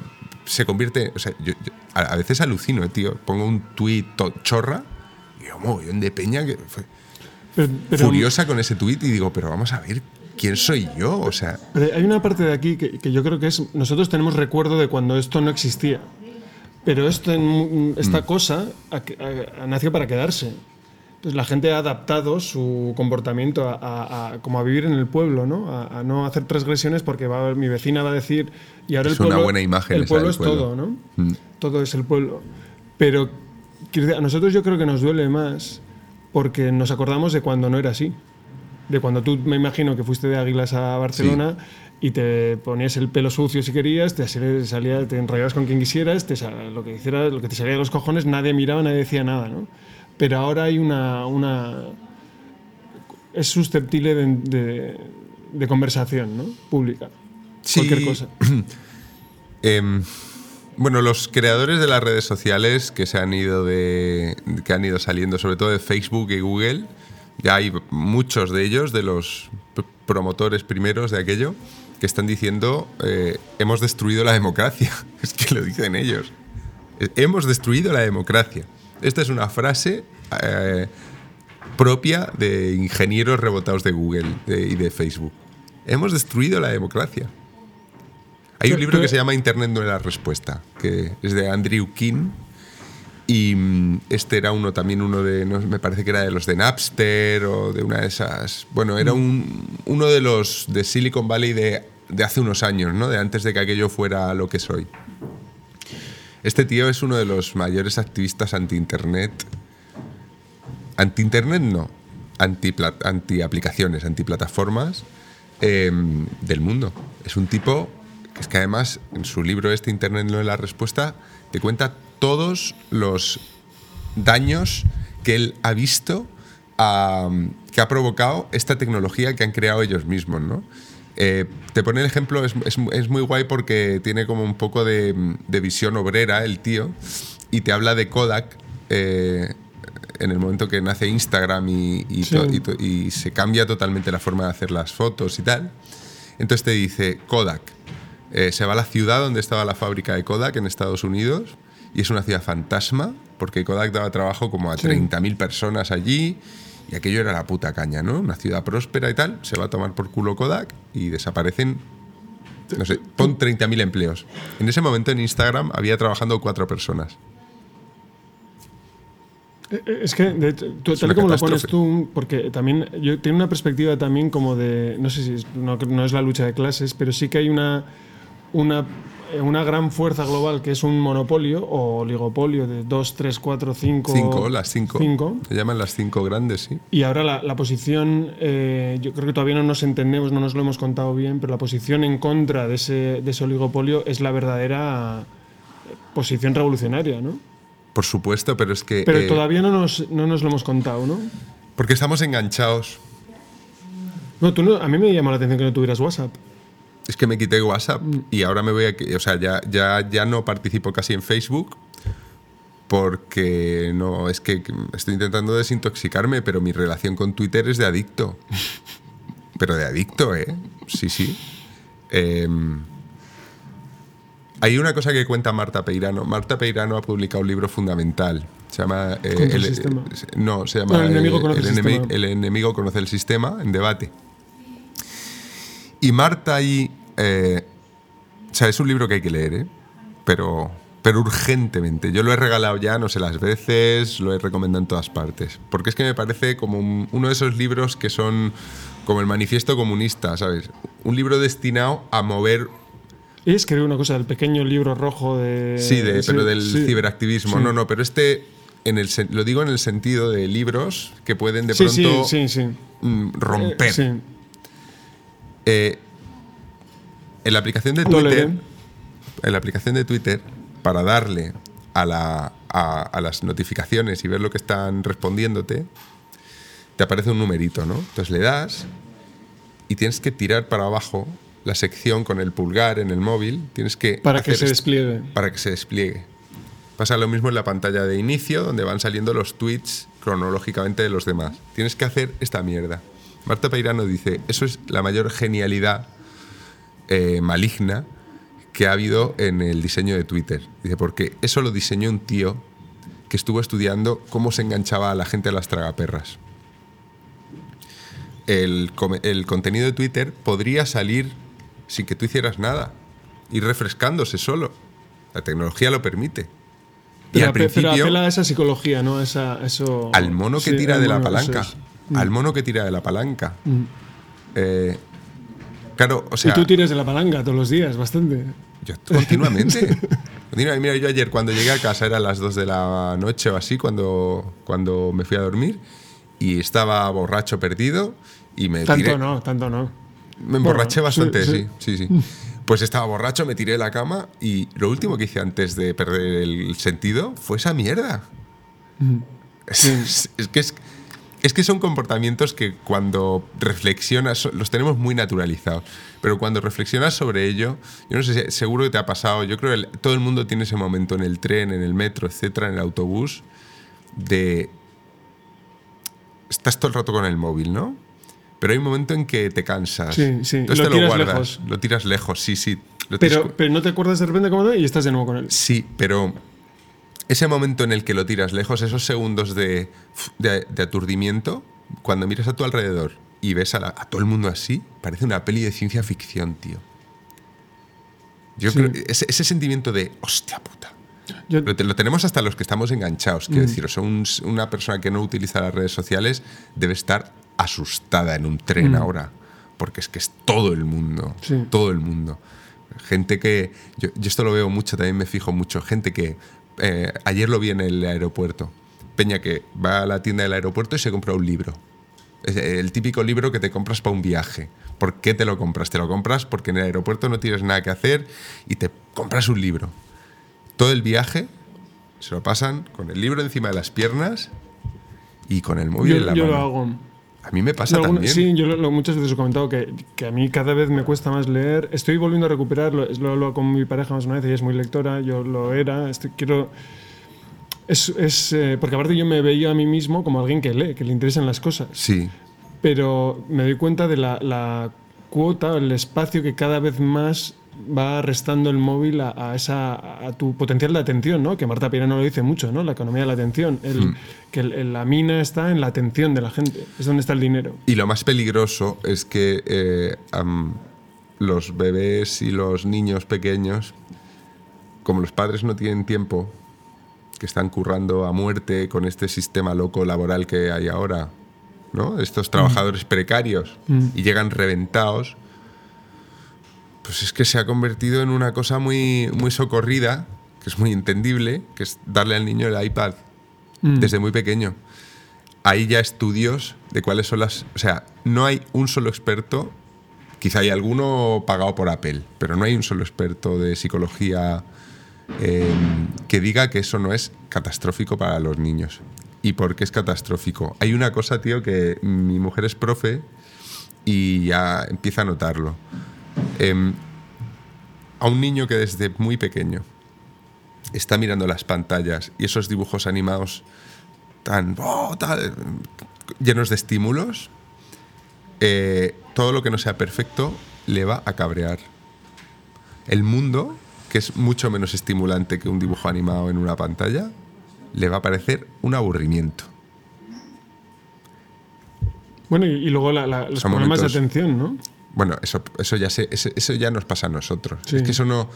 se convierte.? O sea, yo, yo a, veces alucino, eh, tío. Pongo un tuit chorra y yo, mogollón de peña que pero- furiosa con ese tuit y digo, pero vamos a ver, ¿quién soy yo? O sea, pero hay una parte de aquí que, que yo creo que es. Nosotros tenemos recuerdo de cuando esto no existía. Pero esto, esta cosa ha, ha- nacido para quedarse. Entonces la gente ha adaptado su comportamiento a, a- a- como a vivir en el pueblo, ¿no? A, a no hacer transgresiones porque va, mi vecina va a decir y ahora Es el una pueblo, buena imagen el pueblo es pueblo. todo, ¿no? Mm. Todo es el pueblo. Pero a nosotros yo creo que nos duele más porque nos acordamos de cuando no era así. De cuando tú, me imagino que fuiste de Águilas a Barcelona y te ponías el pelo sucio si querías, te salía, te enrollabas con quien quisieras, te lo que hicieras, lo que te salía de los cojones, nadie miraba, nadie decía nada, ¿no? Pero ahora hay una, una es susceptible de, de- de conversación, ¿no? Pública. Sí. Cualquier cosa. Em, bueno, los creadores de las redes sociales que se han ido de, que han ido saliendo, sobre todo de Facebook y Google, ya hay muchos de ellos, de los promotores primeros de aquello, que están diciendo eh, hemos destruido la democracia. Es que lo dicen ellos. Eh, Hemos destruido la democracia. Esta es una frase eh, propia de ingenieros rebotados de Google de- y de Facebook. Hemos destruido la democracia. Hay un libro que se llama Internet no es la respuesta, que es de Andrew King. Y mm, este era uno también, uno de, no, me parece que era de los de Napster o de una de esas. Bueno, era un, uno de los de Silicon Valley de, de hace unos años, ¿no? De antes de que aquello fuera lo que soy. Este tío es uno de los mayores activistas anti-internet. Anti-internet no, anti-aplicaciones, anti-plataformas eh, del mundo. Es un tipo que es que además en su libro este Internet no es la respuesta, te cuenta todos los daños que él ha visto a- que ha provocado esta tecnología que han creado ellos mismos, ¿no? Eh, te pone el ejemplo, es, es- es muy guay porque tiene como un poco de, de visión obrera el tío y te habla de Kodak eh, en el momento que nace Instagram y, y Sí. to- y to- y se cambia totalmente la forma de hacer las fotos y tal. Entonces te dice Kodak. Eh, se va a la ciudad donde estaba la fábrica de Kodak en Estados Unidos y es una ciudad fantasma porque Kodak daba trabajo como a Sí. 30.000 personas allí y aquello era la puta caña, ¿no? Una ciudad próspera y tal, se va a tomar por culo Kodak y desaparecen, no sé, pon 30.000 empleos. En ese momento en Instagram había trabajando cuatro personas. Eh, Es que, de hecho, tú- Es tal y como lo pones tú, porque también yo tiene una perspectiva también como de, no sé si no, no es la lucha de clases, pero sí que hay una, una, eh, una gran fuerza global que es un monopolio o oligopolio de dos, tres, cuatro, cinco. Cinco, las cinco. cinco. Se llaman las cinco grandes, sí. Y ahora la, la posición, eh, yo creo que todavía no nos entendemos, no nos lo hemos contado bien, pero la posición en contra de ese, de ese oligopolio es la verdadera posición revolucionaria, ¿no? Por supuesto, pero es que... Pero eh, todavía no nos, no nos lo hemos contado, ¿no? Porque estamos enganchados. No, tú no, a mí me llamó la atención que no tuvieras WhatsApp. Es que me quité WhatsApp Mm. y ahora me voy a... O sea, ya, ya, ya no participo casi en Facebook porque no... Es que estoy intentando desintoxicarme, pero mi relación con Twitter es de adicto. Pero de adicto, ¿eh? Sí, sí. Em, Hay una cosa que cuenta Marta Peirano. Marta Peirano ha publicado un libro fundamental. Se llama. eh, el sistema. No, se llama. No, el enemigo conoce el enemi- sistema. el enemigo conoce el sistema en debate. Y Marta ahí. eh, o sea, es un libro que hay que leer, ¿eh? Pero, pero urgentemente. Yo lo he regalado ya no sé las veces, lo he recomendado en todas partes. Porque es que me parece como un- uno de esos libros que son como el manifiesto comunista, ¿sabes? Un libro destinado a mover Y una cosa, el pequeño libro rojo de... Sí, de- pero del sí. ciberactivismo. Sí. No, no, pero este, en el, lo digo en el sentido de libros que pueden de Sí, pronto sí, sí, sí. mm, romper. Eh, sí. Eh, en la aplicación de Twitter, en la aplicación de Twitter, para darle a, la- a- a las notificaciones y ver lo que están respondiéndote, te aparece un numerito, ¿no? Entonces le das y tienes que tirar para abajo la sección con el pulgar en el móvil. Tienes que Para que se despliegue. para que se despliegue. Pasa lo mismo en la pantalla de inicio, donde van saliendo los tweets cronológicamente de los demás. Tienes que hacer esta mierda. Marta Peirano dice, eso es la mayor genialidad eh, maligna que ha habido en el diseño de Twitter. Dice, porque eso lo diseñó un tío que estuvo estudiando cómo se enganchaba a la gente a las tragaperras. El, el contenido de Twitter podría salir sin que tú hicieras nada, ir refrescándose solo. La tecnología lo permite. Y Pero, al ape- pero principio, apela a esa psicología, ¿no? Esa, eso... al mono que Sí, tira de la mono, palanca. es. Mm. Al mono que tira de la palanca. Eh, claro, o sea. y tú tires de la palanca todos los días, bastante. Yo continuamente. Continuamente. Mira, yo ayer cuando llegué a casa eran las 2 de la noche o así, cuando, cuando me fui a dormir, y estaba borracho perdido y me Tanto tiré. no, tanto no. Me emborraché Bueno, bastante, sí, sí. sí, sí. Pues estaba borracho, me tiré de la cama y lo último que hice antes de perder el sentido fue esa mierda. Es, es- es que es, es que son comportamientos que cuando reflexionas, los tenemos muy naturalizados, pero cuando reflexionas sobre ello, yo no sé, seguro que te ha pasado, yo creo que todo el mundo tiene ese momento en el tren, en el metro, etcétera, en el autobús, de... Estás todo el rato con el móvil, ¿no? Pero hay un momento en que te cansas. Sí, sí, Entonces lo te lo tiras guardas. lejos. Lo tiras lejos, sí, sí. Pero, pero no te acuerdas de repente cómo y estás de nuevo con él. Sí, pero ese momento en el que lo tiras lejos, esos segundos de, de- de aturdimiento, cuando miras a tu alrededor y ves a, la- a todo el mundo así, parece una peli de ciencia ficción, tío. Yo Sí. creo ese, ese sentimiento de hostia puta. Yo- Lo, te- lo tenemos hasta los que estamos enganchados, quiero decir. O sea, un- una persona que no utiliza las redes sociales debe estar asustada en un tren ahora. Porque es que es todo el mundo. Sí. Todo el mundo. Gente que. Yo, yo esto lo veo mucho, también me fijo mucho. Gente que. eh, ayer lo vi en el aeropuerto. Peña que va a la tienda del aeropuerto y se compra un libro. Es el típico libro que te compras para un viaje. ¿Por qué te lo compras? Te lo compras porque en el aeropuerto no tienes nada que hacer y te compras un libro. Todo el viaje se lo pasan con el libro encima de las piernas y con el móvil yo, en la yo mano. lo hago. A mí me pasa también. Sí, yo lo- lo- muchas veces he comentado que, que a mí cada vez me cuesta más leer. Estoy volviendo a recuperarlo. Lo he hablado con mi pareja más una vez, ella es muy lectora, yo lo era. Estoy, quiero. Es, es, eh, porque aparte yo me veía a mí mismo como alguien que lee, que le interesan las cosas. Sí, Pero me doy cuenta de la, la cuota, el espacio que cada vez más va restando el móvil a, a esa, a tu potencial de atención, ¿no? Que Marta Pirano lo dice mucho, ¿no? La economía de la atención. El, Que el- el- la mina está en la atención de la gente. Es donde está el dinero. Y lo más peligroso es que eh, los bebés y los niños pequeños, como los padres no tienen tiempo, que están currando a muerte con este sistema loco laboral que hay ahora, ¿no? Estos trabajadores precarios y llegan reventados, pues es que se ha convertido en una cosa muy, muy socorrida, que es muy entendible, que es darle al niño el iPad desde muy pequeño hay ya estudios de cuáles son las... O sea, no hay un solo experto, quizá hay alguno pagado por Apple, pero no hay un solo experto de psicología eh, que diga que eso no es catastrófico para los niños. ¿Y por qué es catastrófico? Hay una cosa, tío, que mi mujer es profe y ya empieza a notarlo. Em, a un niño que desde muy pequeño está mirando las pantallas y esos dibujos animados tan, oh, tal, llenos de estímulos, eh, todo lo que no sea perfecto le va a cabrear. El mundo que es mucho menos estimulante que un dibujo animado en una pantalla, le va a parecer un aburrimiento. Bueno, y, y luego la- la- los Son problemas momentos- de atención, ¿no? Bueno, eso, eso, ya se- eso, eso ya nos pasa a nosotros. Sí. Es que eso no. O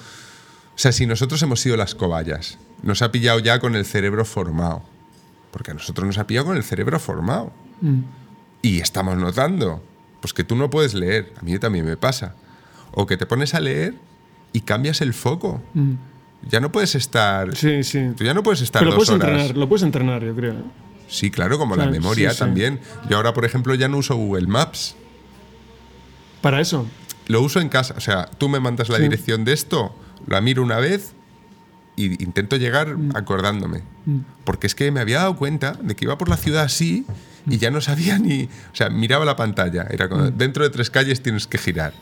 sea, si nosotros hemos sido las cobayas, nos ha pillado ya con el cerebro formado. Porque a nosotros nos ha pillado con el cerebro formado. Mm. Y estamos notando, pues que tú no puedes leer. A mí también me pasa. O que te pones a leer y cambias el foco. Mm. Ya no puedes estar. Sí, sí. Tú ya no puedes estar Pero lo dos puedes horas. entrenar, lo puedes entrenar, yo creo. Sí, claro, como O sea, la memoria sí. también. Yo ahora, por ejemplo, ya no uso Google Maps. Para eso. Lo uso en casa. O sea, tú me mandas la Sí. dirección de esto, la miro una vez y intento llegar acordándome. Porque es que me había dado cuenta de que iba por la ciudad así y ya no sabía ni. O sea, miraba la pantalla. Era como, dentro de tres calles tienes que girar.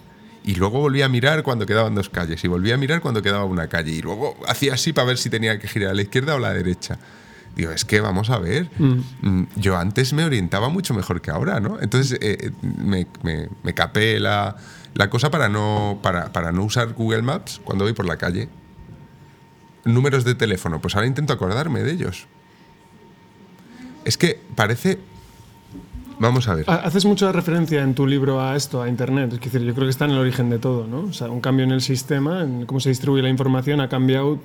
Y luego volvía a mirar cuando quedaban dos calles. Y volvía a mirar cuando quedaba una calle. Y luego hacía así para ver si tenía que girar a la izquierda o a la derecha. Digo, es que vamos a ver. Mm, Yo antes me orientaba mucho mejor que ahora, ¿no? Entonces eh, eh, me, me, me capé la, la cosa para no, para, para no usar Google Maps cuando voy por la calle. Números de teléfono, pues ahora intento acordarme de ellos. Es que parece. Vamos a ver. Ha- Haces mucha referencia en tu libro a esto, a Internet. Es decir, yo creo que está en el origen de todo, ¿no? O sea, un cambio en el sistema, en cómo se distribuye la información, ha cambiado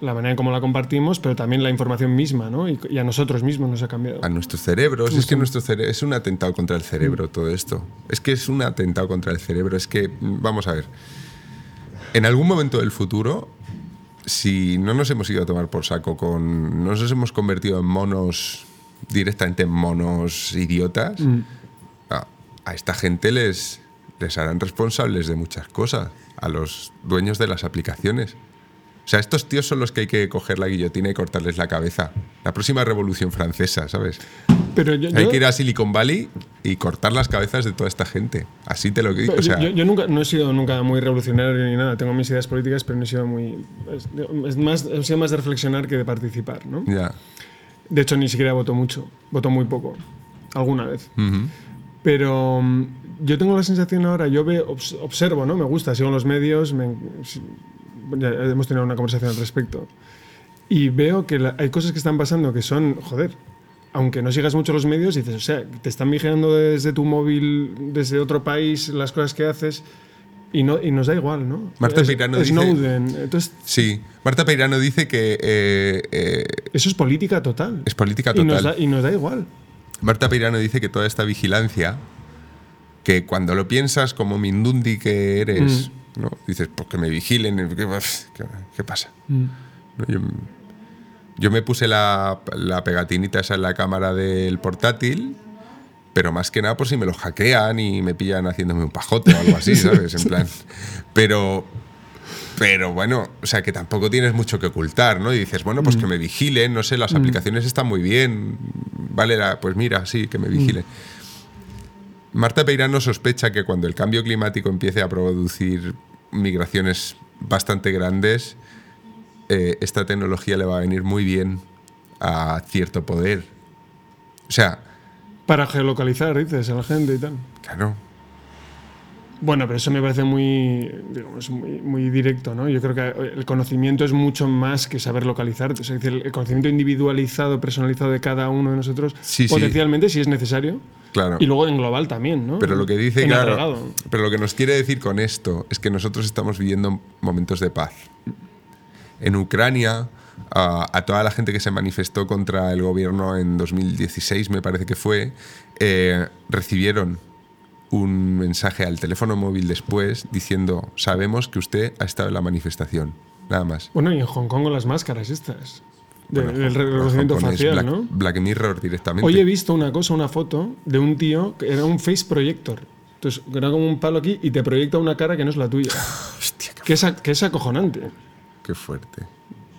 la manera en cómo la compartimos, pero también la información misma, ¿no? Y, y a nosotros mismos nos ha cambiado. a nuestros cerebros. Es que nuestro cere- es un atentado contra el cerebro todo esto. Es que es un atentado contra el cerebro. Es que, mm, vamos a ver, en algún momento del futuro, si no nos hemos ido a tomar por saco con... No nos hemos convertido en monos, directamente en monos idiotas, a, a esta gente les, les harán responsables de muchas cosas, a los dueños de las aplicaciones. O sea, estos tíos son los que hay que coger la guillotina y cortarles la cabeza. La próxima revolución francesa, ¿sabes? Pero yo, Hay yo- que ir a Silicon Valley y cortar las cabezas de toda esta gente. Así te lo digo. O sea, yo, yo nunca, no he sido nunca muy revolucionario ni nada. Tengo mis ideas políticas, pero no he sido muy. Es, más, he sido más de reflexionar que de participar, ¿no? ya. De hecho, ni siquiera voto mucho. Voto muy poco. Alguna vez. Ujú. Pero mm, yo tengo la sensación ahora, yo veo, obs- observo, ¿no? Me gusta, sigo los medios, me- ya hemos tenido una conversación al respecto. Y veo que la- hay cosas que están pasando que son, joder, aunque no sigas mucho los medios, dices, o sea, te están vigilando desde tu móvil, desde otro país, las cosas que haces, y, no, y nos da igual, ¿no? Marta Es- Peirano dice- Snowden, entonces, Sí. Marta Peirano dice que eh, eh, eso es política total. es política Y nos, total. da, y nos da igual. Marta Peirano dice que toda esta vigilancia, que cuando lo piensas como Mindundi que eres, Mm. ¿No? dices, pues que me vigilen, ¿qué, qué- qué pasa? ¿No? Yo, yo me puse la, la pegatinita esa en la cámara del portátil, pero más que nada por si me lo hackean y me pillan haciéndome un pajote o algo así, ¿sabes? En plan. Pero. Pero bueno, o sea que tampoco tienes mucho que ocultar, ¿no? Y dices, bueno, pues que me vigilen, no sé, las aplicaciones están muy bien, vale, la- pues mira, sí, que me vigilen. Marta Peirano sospecha que cuando el cambio climático empiece a producir migraciones bastante grandes, eh, esta tecnología le va a venir muy bien a cierto poder. O sea, Para geolocalizar, dices, a la gente y tal. claro, Bueno, pero eso me parece muy, digamos, muy, muy directo, ¿no? Yo creo que el conocimiento es mucho más que saber localizar. Es decir, el conocimiento individualizado, personalizado de cada uno de nosotros, Sí, sí. potencialmente, si es necesario. claro. Y luego en global también, ¿no? Pero lo que dice, En claro, agregado. pero lo que nos quiere decir con esto es que nosotros estamos viviendo momentos de paz. En Ucrania, a, a toda la gente que se manifestó contra el gobierno en 2016, me parece que fue, eh, recibieron un mensaje al teléfono móvil después diciendo, sabemos que usted ha estado en la manifestación. Nada más. Bueno, y en Hong Kong con las máscaras estas. de- Bueno, del reconocimiento facial, Black, ¿no? Black Mirror directamente. Hoy he visto una cosa, una foto de un tío que era un face projector. Entonces, era como un palo aquí y te proyecta una cara que no es la tuya. Hostia, qué, que, es, que es acojonante. qué fuerte.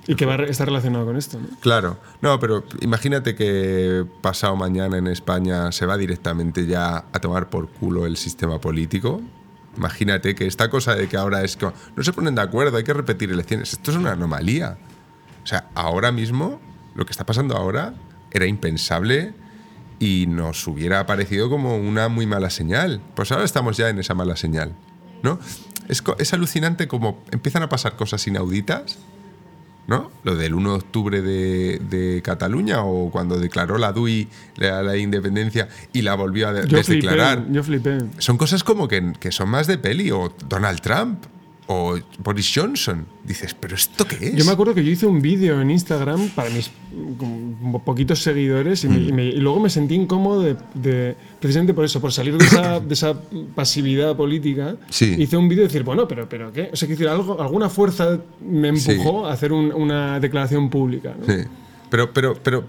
Y que va a está relacionado con esto, ¿no? Claro, no, pero imagínate que pasado mañana en España se va directamente ya a tomar por culo el sistema político. Imagínate que esta cosa de que ahora es que no se ponen de acuerdo, hay que repetir elecciones. Esto es una anomalía. O sea, ahora mismo, lo que está pasando ahora era impensable y nos hubiera parecido como una muy mala señal. Pues ahora estamos ya en esa mala señal, ¿no? Es, es alucinante como empiezan a pasar cosas inauditas, ¿no? Lo del 1 de octubre de, de Cataluña o cuando declaró la DUI la, la independencia y la volvió a de- Yo flipé, desdeclarar. yo flipé. Son cosas como que, que son más de peli o Donald Trump o Boris Johnson. Dices, ¿pero esto qué es? Yo me acuerdo que yo hice un vídeo en Instagram para mis poquitos seguidores y, me- Mm. y me- y luego me sentí incómodo de, de- precisamente por eso, por salir de esa, de esa pasividad política. Sí. Hice un vídeo y decir, bueno, pero, pero ¿qué? O sea, decir, algo, alguna fuerza me empujó a hacer un- una declaración pública. ¿no? Sí. Pero, pero, pero.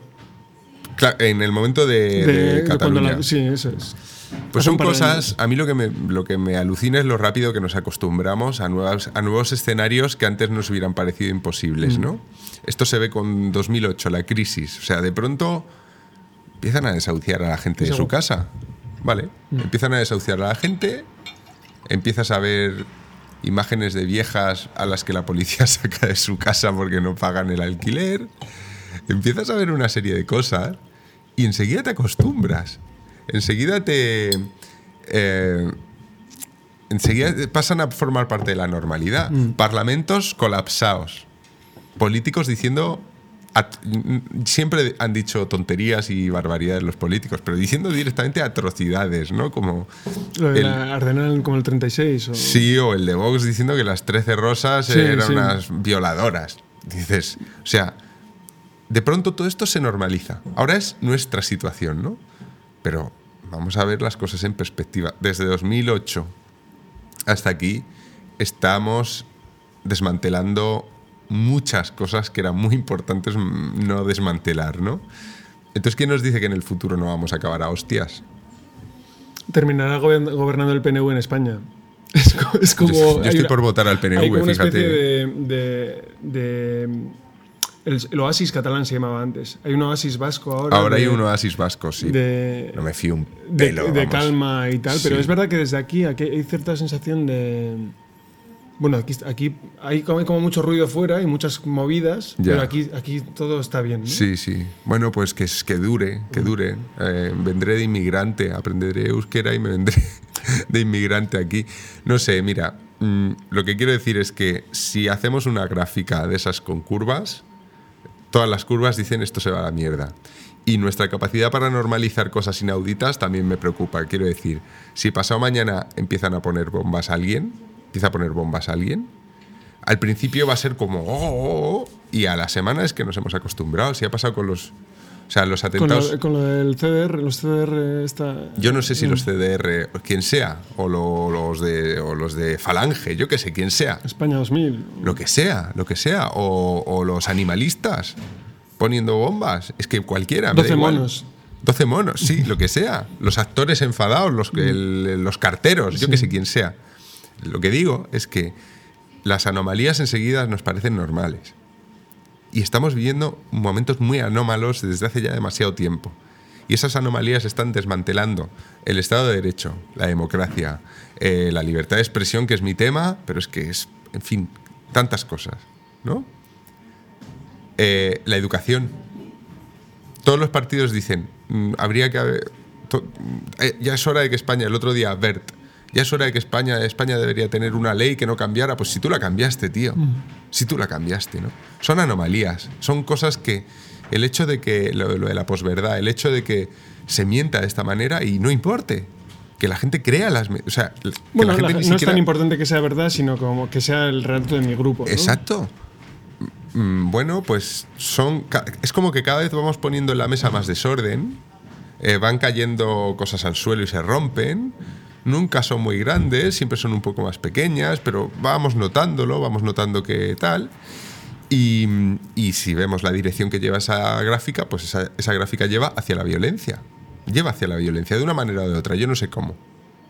claro, en el momento de, De- Cataluña. la- sí, eso es. Pues son cosas, a mí lo que, me, lo que me alucina es lo rápido que nos acostumbramos a, nuevas, a nuevos escenarios que antes nos hubieran parecido imposibles, Mm. ¿no? Esto se ve con 2008, la crisis. O sea, de pronto empiezan a desahuciar a la gente de su casa. ¿Vale? Mm. Empiezan a desahuciar a la gente, empiezas a ver imágenes de viejas a las que la policía saca de su casa porque no pagan el alquiler. Empiezas a ver una serie de cosas y enseguida te acostumbras. Enseguida te. eh, enseguida pasan a formar parte de la normalidad. Parlamentos colapsados. Políticos diciendo. siempre han dicho tonterías y barbaridades los políticos, pero diciendo directamente atrocidades, ¿no? Como. Lo de el- la Ardenal como el 36. O, Sí, o el de Vox diciendo que las 13 rosas Sí, eran sí. unas violadoras. Dices, o sea, de pronto todo esto se normaliza. Ahora es nuestra situación, ¿no? Pero vamos a ver las cosas en perspectiva. Desde 2008 hasta aquí estamos desmantelando muchas cosas que eran muy importantes mm, no desmantelar, ¿no? Entonces, ¿quién nos dice que en el futuro no vamos a acabar a hostias? Terminará gobern- gobernando el PNV en España. Es, co- es como. yo, estoy por votar al PNV, hay como una fíjate. especie de. de- de- el, el oasis catalán se llamaba antes. Hay un oasis vasco ahora. Ahora hay un oasis vasco, sí. de, No me fío un de, pelo. de calma y tal, pero es verdad que desde aquí, aquí hay cierta sensación de. Bueno, aquí, aquí hay, como, hay como mucho ruido fuera y muchas movidas, Ya. pero aquí, aquí todo está bien. ¿no? Sí, sí. Bueno, pues que, que dure, que dure. Eh, vendré de inmigrante, aprenderé euskera y me vendré de inmigrante aquí. No sé, mira, mm, lo que quiero decir es que si hacemos una gráfica de esas con curvas, todas las curvas dicen esto se va a la mierda. Y nuestra capacidad para normalizar cosas inauditas también me preocupa. Quiero decir, si pasado mañana empiezan a poner bombas a alguien, empieza a poner bombas a alguien, al principio va a ser como "Oh, oh, oh", y a la semana es que nos hemos acostumbrado. Si ha pasado con los, o sea, los Con atentados. lo, con lo del CDR, los CDR está... Yo no sé si los CDR, quien sea, o, lo- los de, o los de Falange, yo qué sé, quien sea, España 2000. lo que sea, lo que sea, o, o los animalistas poniendo bombas, es que cualquiera. me da 12 igual. monos. 12 monos, sí, lo que sea. Los actores enfadados, los, que- el- los carteros, yo que sé quién sea. Lo que digo es que las anomalías enseguida nos parecen normales. Y estamos viviendo momentos muy anómalos desde hace ya demasiado tiempo. Y esas anomalías están desmantelando el Estado de Derecho, la democracia, eh, la libertad de expresión, que es mi tema, pero es que es, en fin, tantas cosas, ¿no? Eh, la educación. Todos los partidos dicen, mm, habría que haber... eh, ya es hora de que España, el otro día, Bert, ya es hora de que España, España debería tener una ley que no cambiara. Pues si tú la cambiaste, tío. Si tú la cambiaste, ¿no? Son anomalías, son cosas que el hecho de que, lo, lo de la posverdad, el hecho de que se mienta de esta manera y no importe, que la gente crea las... O sea, que Bueno, la gente la- ni no es siquiera- tan importante que sea verdad, sino como que sea el relato de mi grupo. ¿no? Exacto. Mm, Bueno, pues son. Es como que cada vez vamos poniendo en la mesa más desorden. eh, van cayendo cosas al suelo y se rompen. Nunca son muy grandes, siempre son un poco más pequeñas, pero vamos notándolo, vamos notando que tal. Y, y si vemos la dirección que lleva esa gráfica, pues esa, esa gráfica lleva hacia la violencia. Lleva hacia la violencia de una manera o de otra. Yo no sé cómo.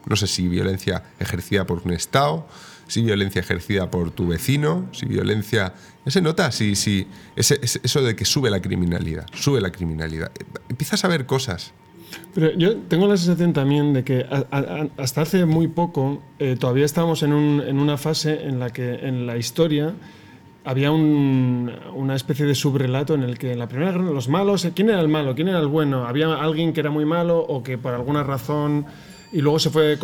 No sé si violencia ejercida por un Estado, si violencia ejercida por tu vecino, si violencia... Se nota, eso de que sube la criminalidad, sube la criminalidad. Empiezas a ver cosas. Pero yo tengo la sensación también de que hasta hace muy poco eh, todavía estábamos en, un- en una fase en la que en la historia había un- una especie de subrelato en el que en la primera guerra los malos, ¿quién era el malo? ¿Quién era el bueno? Había alguien que era muy malo o que por alguna razón y luego se fue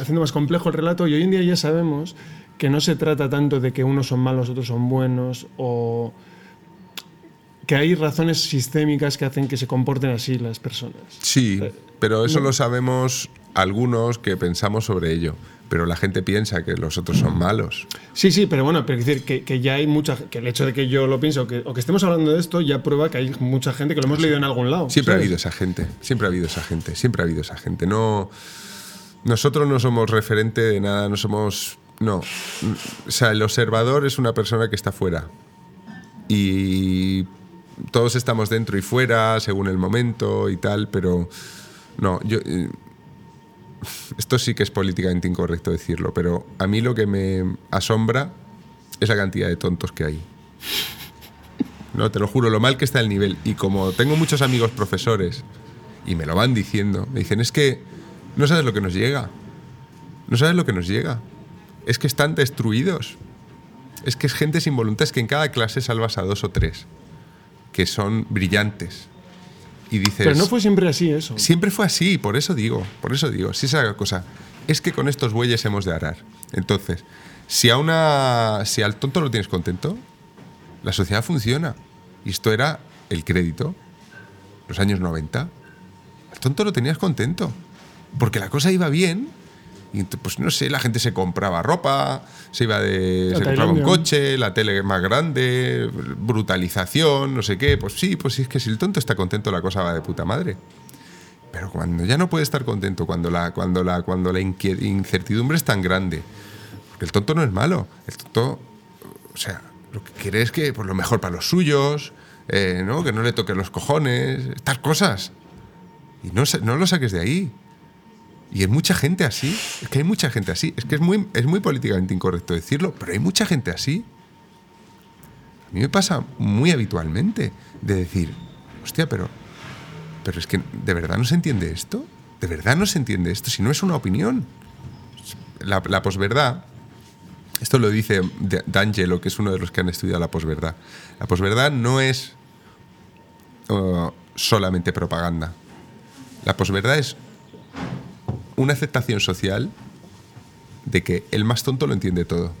haciendo más complejo el relato y hoy en día ya sabemos que no se trata tanto de que unos son malos, otros son buenos o que hay razones sistémicas que hacen que se comporten así las personas. Sí, pero eso no. lo sabemos algunos que pensamos sobre ello. Pero la gente piensa que los otros son malos. Sí, sí, pero bueno, pero decir que, que ya hay mucha que el hecho de que yo lo pienso o que, o que estemos hablando de esto ya prueba que hay mucha gente que lo hemos leído en algún lado. Siempre ha ¿sabes? habido esa gente, siempre ha habido esa gente, siempre ha habido esa gente. No, nosotros no somos referente de nada, no somos, no. O sea, el observador es una persona que está fuera y todos estamos dentro y fuera según el momento y tal, pero no, yo eh, esto sí que es políticamente incorrecto decirlo, pero a mí lo que me asombra es la cantidad de tontos que hay. No, te lo juro, lo mal que está el nivel. Y como tengo muchos amigos profesores y me lo van diciendo, me dicen, es que no sabes lo que nos llega. No sabes lo que nos llega. Es que están destruidos. Es que es gente sin voluntad. Es que en cada clase salvas a dos o tres que son brillantes. Y dices, Pero no fue siempre así eso. Siempre fue así, por eso digo, por eso digo, si esa cosa, es que con estos bueyes hemos de arar. Entonces, si a una si al tonto lo tienes contento, la sociedad funciona. Y esto era el crédito, los años 90. Al tonto lo tenías contento, porque la cosa iba bien. Y pues no sé, la gente se compraba ropa, se iba de. Se compraba un coche, la tele más grande, brutalización, no sé qué. Pues sí, pues sí, es que si el tonto está contento, la cosa va de puta madre. Pero cuando ya no puede estar contento, cuando la, cuando la, cuando la incertidumbre es tan grande, porque el tonto no es malo, el tonto, o sea, lo que quiere es que por lo mejor para los suyos, eh, ¿no? que no le toquen los cojones, estas cosas. Y no, no lo saques de ahí. Y hay mucha gente así, es que hay mucha gente así, es que es muy, es muy políticamente incorrecto decirlo, pero hay mucha gente así. A mí me pasa muy habitualmente de decir, hostia, pero pero es que, ¿de verdad no se entiende esto? ¿De verdad no se entiende esto? Si no es una opinión. La, la posverdad, esto lo dice D'Angelo, que es uno de los que han estudiado la posverdad. La posverdad no es uh, solamente propaganda. La posverdad es una aceptación social de que el más tonto lo entiende todo.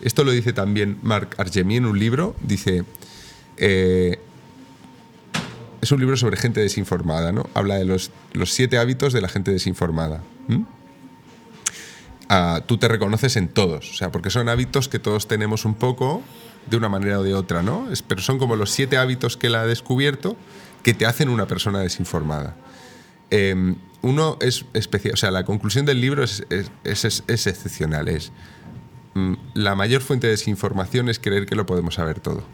Esto lo dice también Marc Argemy en un libro. Dice, eh, es un libro sobre gente desinformada, ¿no? Habla de los, los siete hábitos de la gente desinformada. Ah, tú te reconoces en todos, o sea, porque son hábitos que todos tenemos un poco de una manera o de otra, ¿no? Pero son como los siete hábitos que él ha descubierto que te hacen una persona desinformada. Eh, uno es especial, o sea, la conclusión del libro es, es- es- es- excepcional. Es mm, la mayor fuente de desinformación es creer que lo podemos saber todo.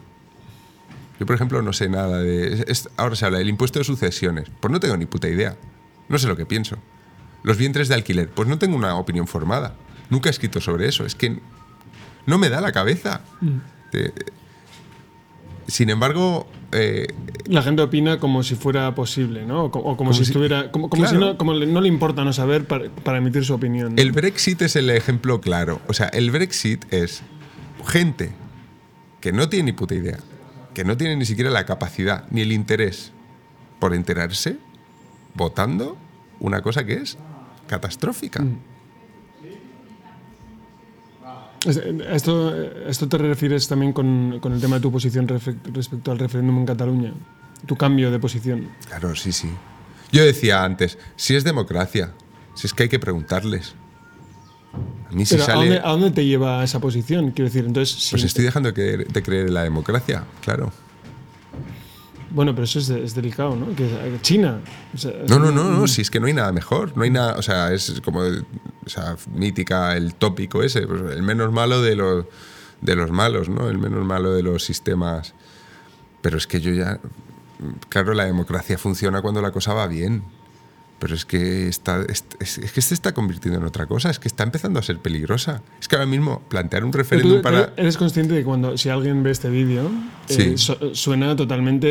Yo, por ejemplo, no sé nada de. ahora se habla del impuesto de sucesiones. Pues no tengo ni puta idea. No sé lo que pienso. Los vientres de alquiler. Pues no tengo una opinión formada. Nunca he escrito sobre eso. Es que no me da la cabeza. Te- sin embargo, eh, La gente opina como si fuera posible, ¿no? O, co- o como, si, si- estuviera. Como, como si no, como le- no le importa no saber para, para emitir su opinión. ¿no? el Brexit es el ejemplo claro. O sea, el Brexit es gente que no tiene ni puta idea, que no tiene ni siquiera la capacidad ni el interés por enterarse, votando una cosa que es catastrófica. A Esto, a esto te refieres también con, con el tema de tu posición respecto al referéndum en Cataluña. Tu cambio de posición. Claro, sí, sí. Yo decía antes, si es democracia, si es que hay que preguntarles. A mí si Pero ¿a, sale... dónde, a dónde te lleva esa posición? Quiero decir, entonces. si- Pues estoy dejando de creer, de creer en la democracia, claro. Bueno, pero eso es, de- es delicado, ¿no? Que China. o sea, No, no, no, no, si es que no hay nada mejor. No hay nada, o sea, es como esa mítica, el tópico ese, pues, el menos malo de los, de los malos, ¿no? El menos malo de los sistemas. Pero es que yo ya. Claro, la democracia funciona cuando la cosa va bien. Pero es que, está, es, que se está convirtiendo en otra cosa, es que está empezando a ser peligrosa. Es que ahora mismo plantear un referéndum para. eres consciente de que cuando si alguien ve este vídeo Sí. eh, su- suena totalmente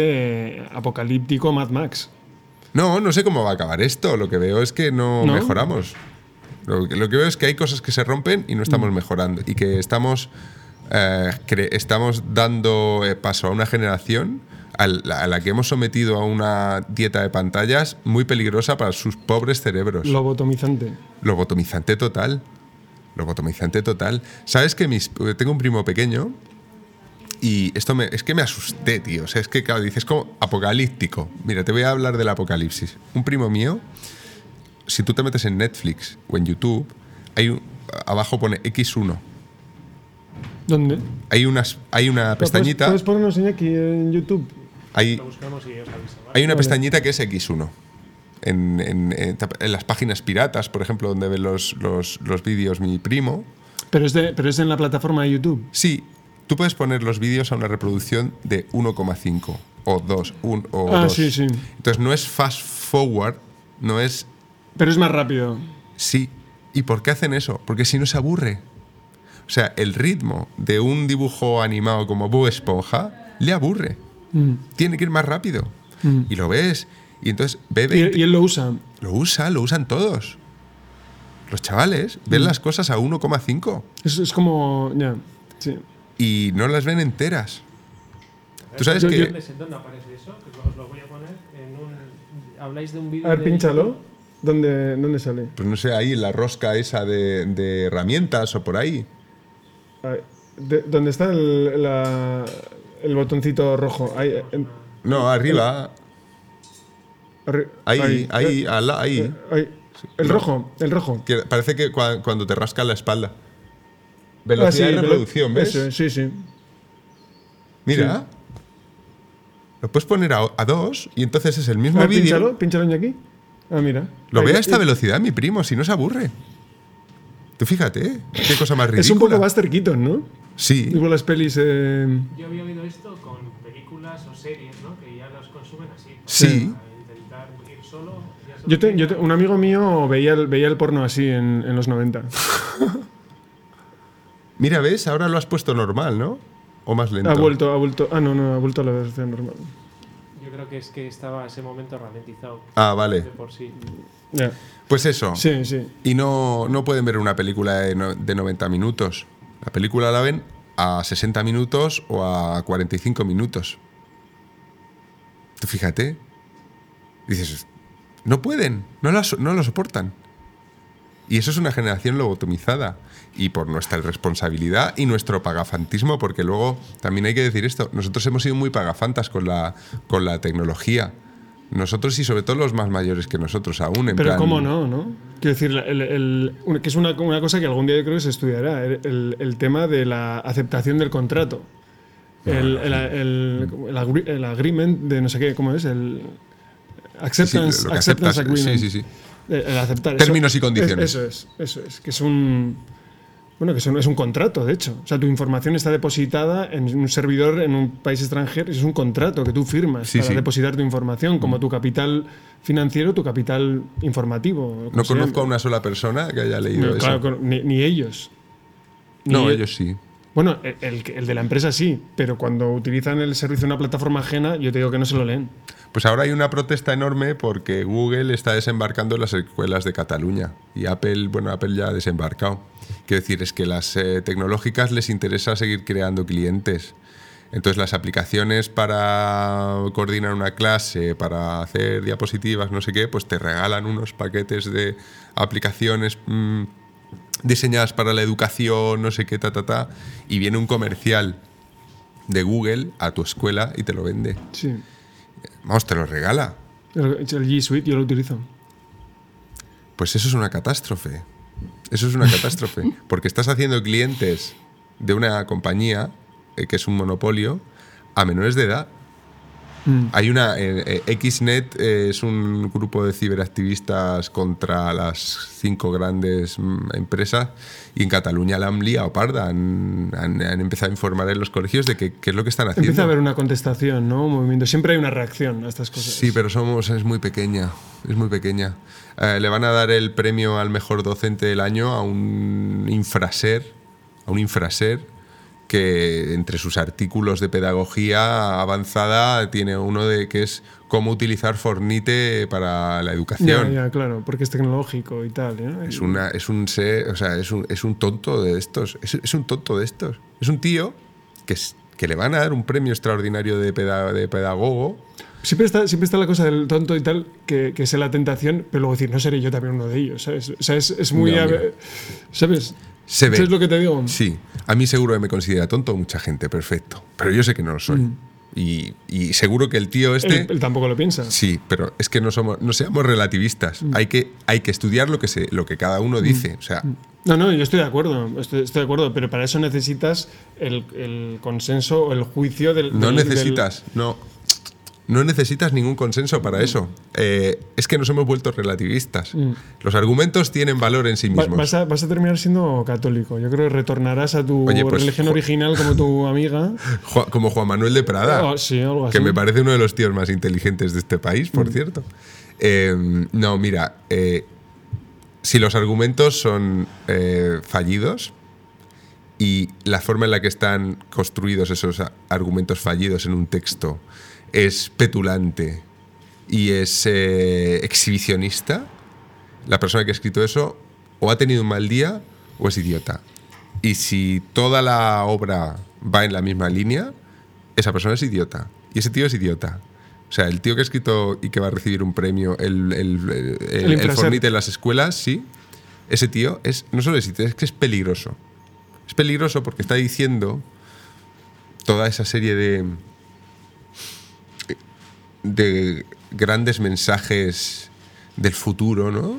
eh, apocalíptico Mad Max. No, no sé cómo va a acabar esto. Lo que veo es que no, ¿No? mejoramos. Lo, que- lo que veo es que hay cosas que se rompen y no estamos Mm. mejorando. Y que estamos, eh, estamos dando eh, paso a una generación a la que hemos sometido a una dieta de pantallas muy peligrosa para sus pobres cerebros. Lobotomizante. Lobotomizante total. Lobotomizante total. ¿Sabes que mis, tengo un primo pequeño y esto me, es que me asusté, tío. O sea, es que, claro, dices como apocalíptico. Mira, te voy a hablar del apocalipsis. Un primo mío, si tú te metes en Netflix o en YouTube, hay un- abajo pone X1. ¿Dónde? Hay, unas, hay una pestañita, ¿Puedes, puedes ponernos aquí en YouTube? hay, hay una pestañita que es X1. En, en- en- en las páginas piratas, por ejemplo, donde ve los, los, los vídeos mi primo, Pero es, de, pero es en la plataforma de YouTube. Sí, tú puedes poner los vídeos a una reproducción de 1,5 o 2, un, o Ah, 2. sí, sí. Entonces no es fast forward, no es Pero es más rápido. sí. ¿Y por qué hacen eso? Porque si no se aburre. O sea, el ritmo de un dibujo animado como Bob Esponja le aburre. Mm. Tiene que ir más rápido. Mm. Y lo ves. Y entonces ve 20 Y, y él lo usa. Lo usa, lo usan todos. Los chavales ven Mm. las cosas a 1,5 Es, es como. Ya. Sí. y no las ven enteras. Tú sabes Yo- que... yo- ¿Dónde, ¿Dónde aparece eso? Que os lo voy a poner en un... Habláis de un vídeo A ver, de pínchalo. ¿Dónde, ¿Dónde sale? Pues no sé, ahí en la rosca esa de, de herramientas o por ahí. Ahí. De- ¿Dónde está el, la- el botoncito rojo? Ahí. en- No, arriba. arri- Ahí, ahí, Eh, al ahí. eh, ahí. El No. rojo, el rojo. Que parece que cua- cuando te rasca la espalda. Velocidad Ah, sí, de reproducción, ¿ves? Eso, sí, sí. Mira. Lo puedes poner a, a dos y entonces es el mismo vídeo. pínchalo, pínchalo aquí. Ah, mira. Lo Ahí, ve a esta y- velocidad mi primo, si no se aburre. Tú fíjate, ¿eh? qué cosa más ridícula. Es un poco Buster Keaton, ¿no? Sí, Igual las pelis. eh, Yo había oído esto con películas o series, ¿no? Que ya los consumen así. Sí. Para intentar ir solo. ya se Yo, te- yo te- un amigo mío veía el, veía el porno así en, en los 90. mira, ves, ahora lo has puesto normal, ¿no? O más lento. Ha vuelto, ha vuelto. Ah, no, no, ha vuelto a la versión normal. Yo creo que es que estaba ese momento ralentizado Ah, de vale. por sí. Ya. Pues eso. Sí, sí. Y no, no pueden ver una película de, no- de 90 minutos. La película la ven a 60 minutos o a 45 minutos. Tú fíjate. Dices, no pueden, no, la so- no lo soportan. Y eso es una generación lobotomizada. Y por nuestra irresponsabilidad y nuestro pagafantismo, porque luego también hay que decir esto, nosotros hemos sido muy pagafantas con la, con la tecnología. Nosotros y sobre todo los más mayores que nosotros aún. En Pero plan- cómo no, ¿no? Quiero decir, el- el- que es una, una cosa que algún día yo creo que se estudiará, el, tema de la aceptación del contrato. El, el, el- el agri- el agreement de no sé qué, ¿cómo es? El Sí, acceptance, agreement. sí, sí, sí. El, el aceptar. Términos eso- y condiciones. es- Eso es, eso es. Que es un. Bueno, que eso es un contrato, de hecho. O sea, tu información está depositada en un servidor en un país extranjero. Es un contrato que tú firmas Sí, para sí. depositar tu información, como tu capital financiero, tu capital informativo. No conozco a una sola persona que haya leído No, eso. claro, ni, ni ellos. no, ellos sí. Bueno, el, de la empresa sí, pero cuando utilizan el servicio de una plataforma ajena, yo te digo que no se lo leen. Pues ahora hay una protesta enorme porque Google está desembarcando en las escuelas de Cataluña y Apple, bueno, Apple ya ha desembarcado. Quiero decir, es que las eh, tecnológicas les interesa seguir creando clientes. Entonces las aplicaciones para coordinar una clase, para hacer diapositivas, no sé qué, pues te regalan unos paquetes de aplicaciones mm, diseñadas para la educación, no sé qué, ta, ta, ta, y viene un comercial de Google a tu escuela y te lo vende. Sí. Vamos, te lo regala. El, el G Suite yo lo utilizo. Pues eso es una catástrofe. Eso es una catástrofe. Porque estás haciendo clientes de una compañía eh, que es un monopolio a menores de edad. Mm. Hay una. eh, eh, Xnet eh, es un grupo de ciberactivistas contra las cinco grandes mm, empresas y en Cataluña la han liado parda. Han, han- han empezado a informar en los colegios de qué es lo que están haciendo. Empieza a haber una contestación, ¿no? Un movimiento. Siempre hay una reacción a estas cosas. Sí, pero somos, es muy pequeña, es muy pequeña. Eh, le van a dar el premio al mejor docente del año a un infraser, a un infraser que entre sus artículos de pedagogía avanzada tiene uno de que es cómo utilizar Fornite para la Ya, educación. ya, claro, porque es tecnológico y tal. ¿eh? Es una, es un ser, o sea, es un, es un tonto de estos. Es, es un tonto de estos. Es un tío que, es- que le van a dar un premio extraordinario de, peda- de pedagogo. Siempre está, siempre está la cosa del tonto y tal, que, que es la tentación, pero luego decir, no seré yo también uno de ellos, ¿sabes? O sea, es, es muy... No. ¿Sabes? Se ve. ¿Sabes lo que te digo? Sí, a mí seguro que me considera tonto mucha gente, perfecto. Pero yo sé que no lo soy. Y, y seguro que el tío este... Él, él tampoco lo piensa. Sí, pero es que no somos, no seamos relativistas. Hay, que, hay que estudiar lo que, se, lo que cada uno dice. O sea, No, no, yo estoy de acuerdo, estoy, estoy de acuerdo, pero para eso necesitas el, el consenso o el juicio del... no del- del- necesitas, no. No necesitas ningún consenso para eso. Eh, es que nos hemos vuelto relativistas. Los argumentos tienen valor en sí Va- mismos. vas, a, vas a terminar siendo católico. Yo creo que retornarás a tu Oye, pues, religión original como tu amiga. Como Juan Manuel de Prada. Oh, sí, algo así. que me parece uno de los tíos más inteligentes de este país, por cierto. Eh, no, mira, eh, si los argumentos son eh, fallidos y la forma en la que están construidos esos argumentos fallidos en un texto es petulante y es eh, exhibicionista, la persona que ha escrito eso o ha tenido un mal día o es idiota. Y si toda la obra va en la misma línea, esa persona es idiota. Y ese tío es idiota. O sea, el tío que ha escrito y que va a recibir un premio, el, el, el. Fornite en las escuelas, sí. Ese tío es, no solo es idiota, es que es peligroso. Es peligroso porque está diciendo toda esa serie de, de grandes mensajes del futuro, ¿no?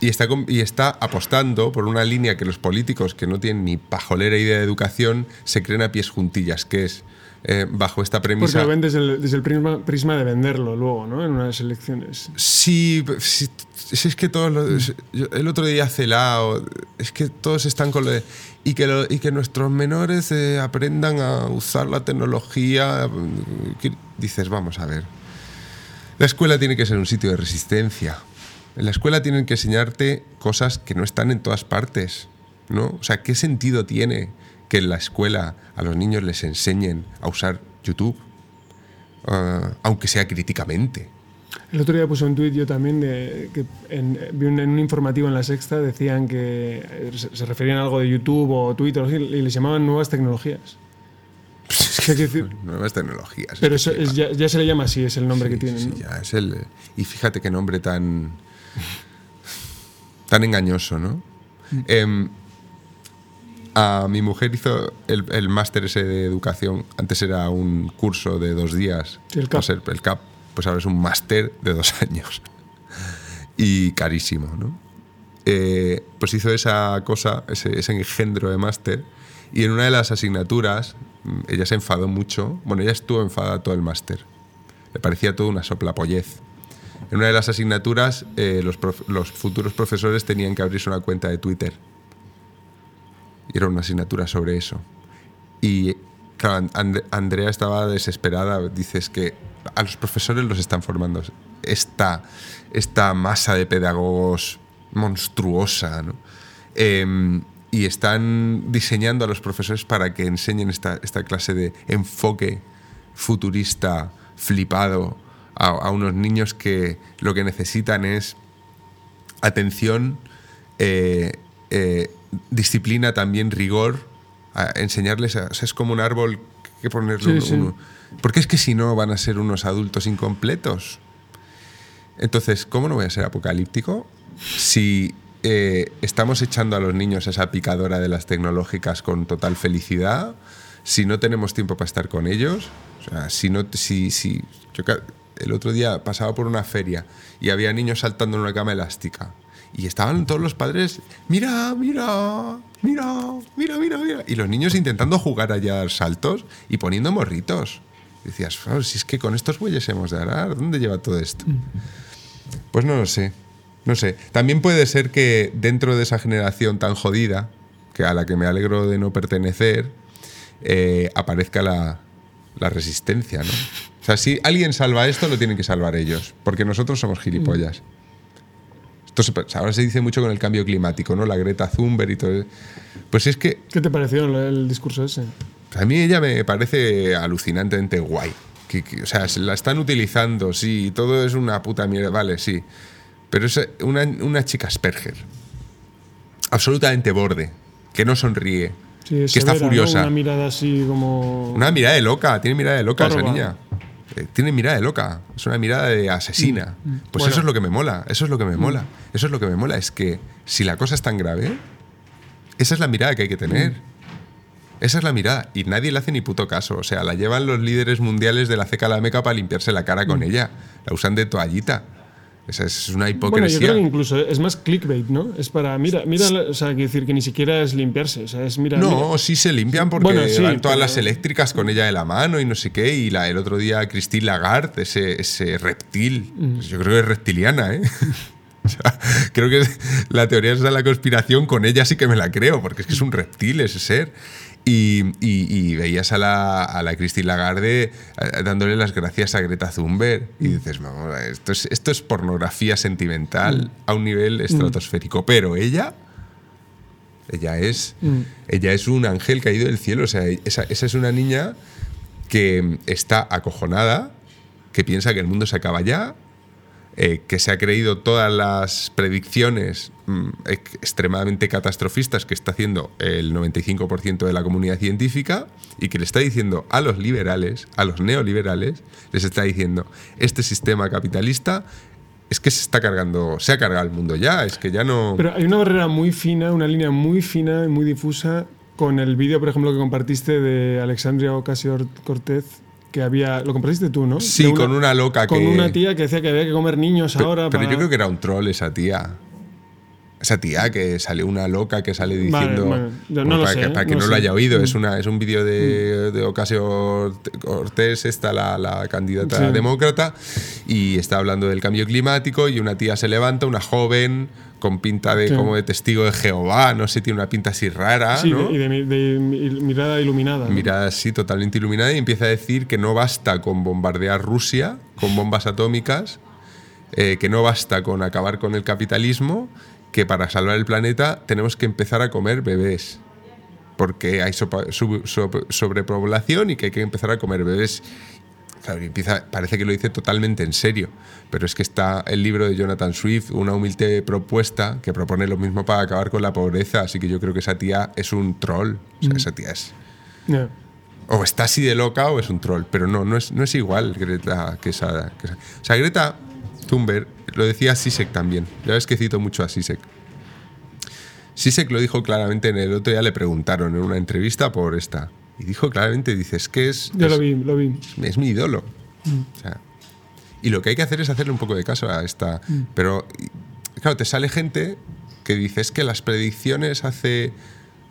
Y está, y está apostando por una línea que los políticos que no tienen ni pajolera idea de educación se creen a pies juntillas, que es eh, bajo esta Porque premisa. lo ven desde el, desde el prisma, prisma de venderlo luego, ¿no? En unas elecciones. Sí, sí, es que todos los- el otro día celado, es que todos están con lo de y que, lo- y que nuestros menores eh, aprendan a usar la tecnología. que- dices, vamos a ver. La escuela tiene que ser un sitio de resistencia. En la escuela tienen que enseñarte cosas que no están en todas partes, ¿no? O sea, ¿qué sentido tiene que en la escuela a los niños les enseñen a usar YouTube? Ah, aunque sea críticamente. El otro día puse un tuit yo también de que en, vi un, en un informativo en la sexta decían que eh, se, referían a algo de YouTube o Twitter y les llamaban nuevas tecnologías. ¿Qué quiere decir? Nuevas tecnologías. Pero es eso es- ya, ya se le llama así, es el nombre sí, que tienen. sí, ¿no? ya es el, y fíjate qué nombre tan. tan engañoso, ¿no? Em, a mi mujer hizo el, el máster ese de educación. Antes era un curso de dos días. Sí, el CAP. ser el CAP. Pues ahora es un máster de dos años. y carísimo, ¿no? Eh, pues hizo esa cosa, ese, ese engendro de máster. Y en una de las asignaturas, mm, ella se enfadó mucho. Bueno, ella estuvo enfadada todo el máster. Le parecía todo una soplapollez. En una de las asignaturas, eh, los, futuros profesores tenían que abrirse una cuenta de Twitter. Y era una asignatura sobre eso. Y claro, And- Andrea estaba desesperada. Dices que a los profesores los están formando esta, esta masa de pedagogos monstruosa. ¿no? Em, y están diseñando a los profesores para que enseñen esta, esta clase de enfoque futurista, flipado, a, a unos niños que lo que necesitan es atención, eh, eh, disciplina, también rigor, a enseñarles, a- o sea, es como un árbol que ponerle Sí, un- sí. Porque es que si no van a ser unos adultos incompletos. Entonces, ¿cómo no voy a ser apocalíptico si eh, estamos echando a los niños esa picadora de las tecnológicas con total felicidad? Si no tenemos tiempo para estar con ellos, o sea, si no, si, si yo el otro día pasaba por una feria y había niños saltando en una cama elástica y estaban todos los padres, mira, mira, mira, mira, mira, mira, y los niños intentando jugar allá a dar saltos y poniendo morritos. Decías, "Claro, si es que con estos bueyes hemos de arar, ¿dónde lleva todo esto? Pues no lo sé. No sé. También puede ser que dentro de esa generación tan jodida, que a la que me alegro de no pertenecer, eh, aparezca la, la resistencia, ¿no? O sea, si alguien salva esto, lo tienen que salvar ellos, porque nosotros somos gilipollas. Esto se- ahora se dice mucho con el cambio climático, ¿no? La Greta Thunberg y todo. Pues es que ¿Qué te pareció el, el discurso ese? A mí ella me parece alucinantemente guay. Que, que, o sea, se la están utilizando, sí, todo es una puta mierda, vale, sí. Pero es una, una chica Asperger. Absolutamente borde, que no sonríe, Sí, que es está severa, ¿no? furiosa. Una mirada así como. Una mirada de loca, tiene mirada de loca esa niña. Eh, Tiene mirada de loca, es una mirada de asesina. Pues Mm, Bueno. eso es lo que me mola, eso es lo que me mola. Eso es lo que me mola, es que si la cosa es tan grave, esa es la mirada que hay que tener. Mm. Esa es la mirada. Y nadie le hace ni puto caso. O sea, la llevan los líderes mundiales de la ceca a la meca para limpiarse la cara Mm. con ella. La usan de toallita. Esa es una Bueno, yo hipocresía. creo que incluso es más clickbait, ¿no? Es para, mira, mira, o sea, quiero decir que ni siquiera es limpiarse, o sea, es mira. No, mira. sí se limpian porque Bueno, sí, van todas pero- las eléctricas con ella de la mano y no sé qué. Y la, el otro día Christine Lagarde, ese, ese reptil, Mm. pues yo creo que es reptiliana, ¿eh? O sea, creo que la teoría esa de la conspiración con ella sí que me la creo, porque es que es un reptil ese ser. Y, y- y veías a la, a la Christine Lagarde eh, dándole las gracias a Greta Thunberg y Mm. dices, vamos, esto es, esto es pornografía sentimental a un nivel estratosférico. Pero ella, ella es, Mm. ella es un ángel caído del cielo. O sea, esa, esa es una niña que está acojonada, que piensa que el mundo se acaba ya, eh, que se ha creído todas las predicciones mm, ex- extremadamente catastrofistas que está haciendo el 95% de la comunidad científica y que le está diciendo a los liberales, a los neoliberales, les está diciendo, este sistema capitalista es que se está cargando, se ha cargado el mundo ya, es que ya no... Pero hay una barrera muy fina, una línea muy fina y muy difusa con el vídeo, por ejemplo, que compartiste de Alexandria Ocasio Cortez, que había. Lo compartiste tú, ¿no? Sí, con una loca Con que- una tía que decía que había que comer niños ahora. Pero para- yo creo que era un troll esa tía. Esa tía que sale una loca que sale Vale, diciendo. yo no lo para sé, que, para que no lo haya oído, Mm. es, una, es un vídeo de, de Ocasio Cortés, está la, la candidata Sí. demócrata, y está hablando del cambio climático. Y una tía se levanta, una joven, con pinta de Sí. como de testigo de Jehová, no sé, tiene una pinta así rara. Sí, y de, mi- de mi- mirada iluminada. ¿no? Mirada así totalmente iluminada y empieza a decir que no basta con bombardear Rusia con bombas atómicas, eh, que no basta con acabar con el capitalismo, que para salvar el planeta tenemos que empezar a comer bebés. Porque hay sopa- sub- so- sobrepoblación y que hay que empezar a comer bebés. Claro, empieza, parece que lo dice totalmente en serio, pero es que está el libro de Jonathan Swift, una humilde propuesta que propone lo mismo para acabar con la pobreza, así que yo creo que esa tía es un troll, o sea, esa tía es, Ya. o está así de loca o es un troll, pero no, no es, no es igual Greta que esa, que esa- O sea, Greta Thunberg, lo decía Sisek también, ya ves que cito mucho a Sisek. Sisek lo dijo claramente en el otro día, le preguntaron en una entrevista por esta, y dijo claramente, dices que es... Yo es- lo vi, lo vi. es mi ídolo. O sea, y lo que hay que hacer es hacerle un poco de caso a esta. Pero, y- claro, te sale gente que dice es que las predicciones hace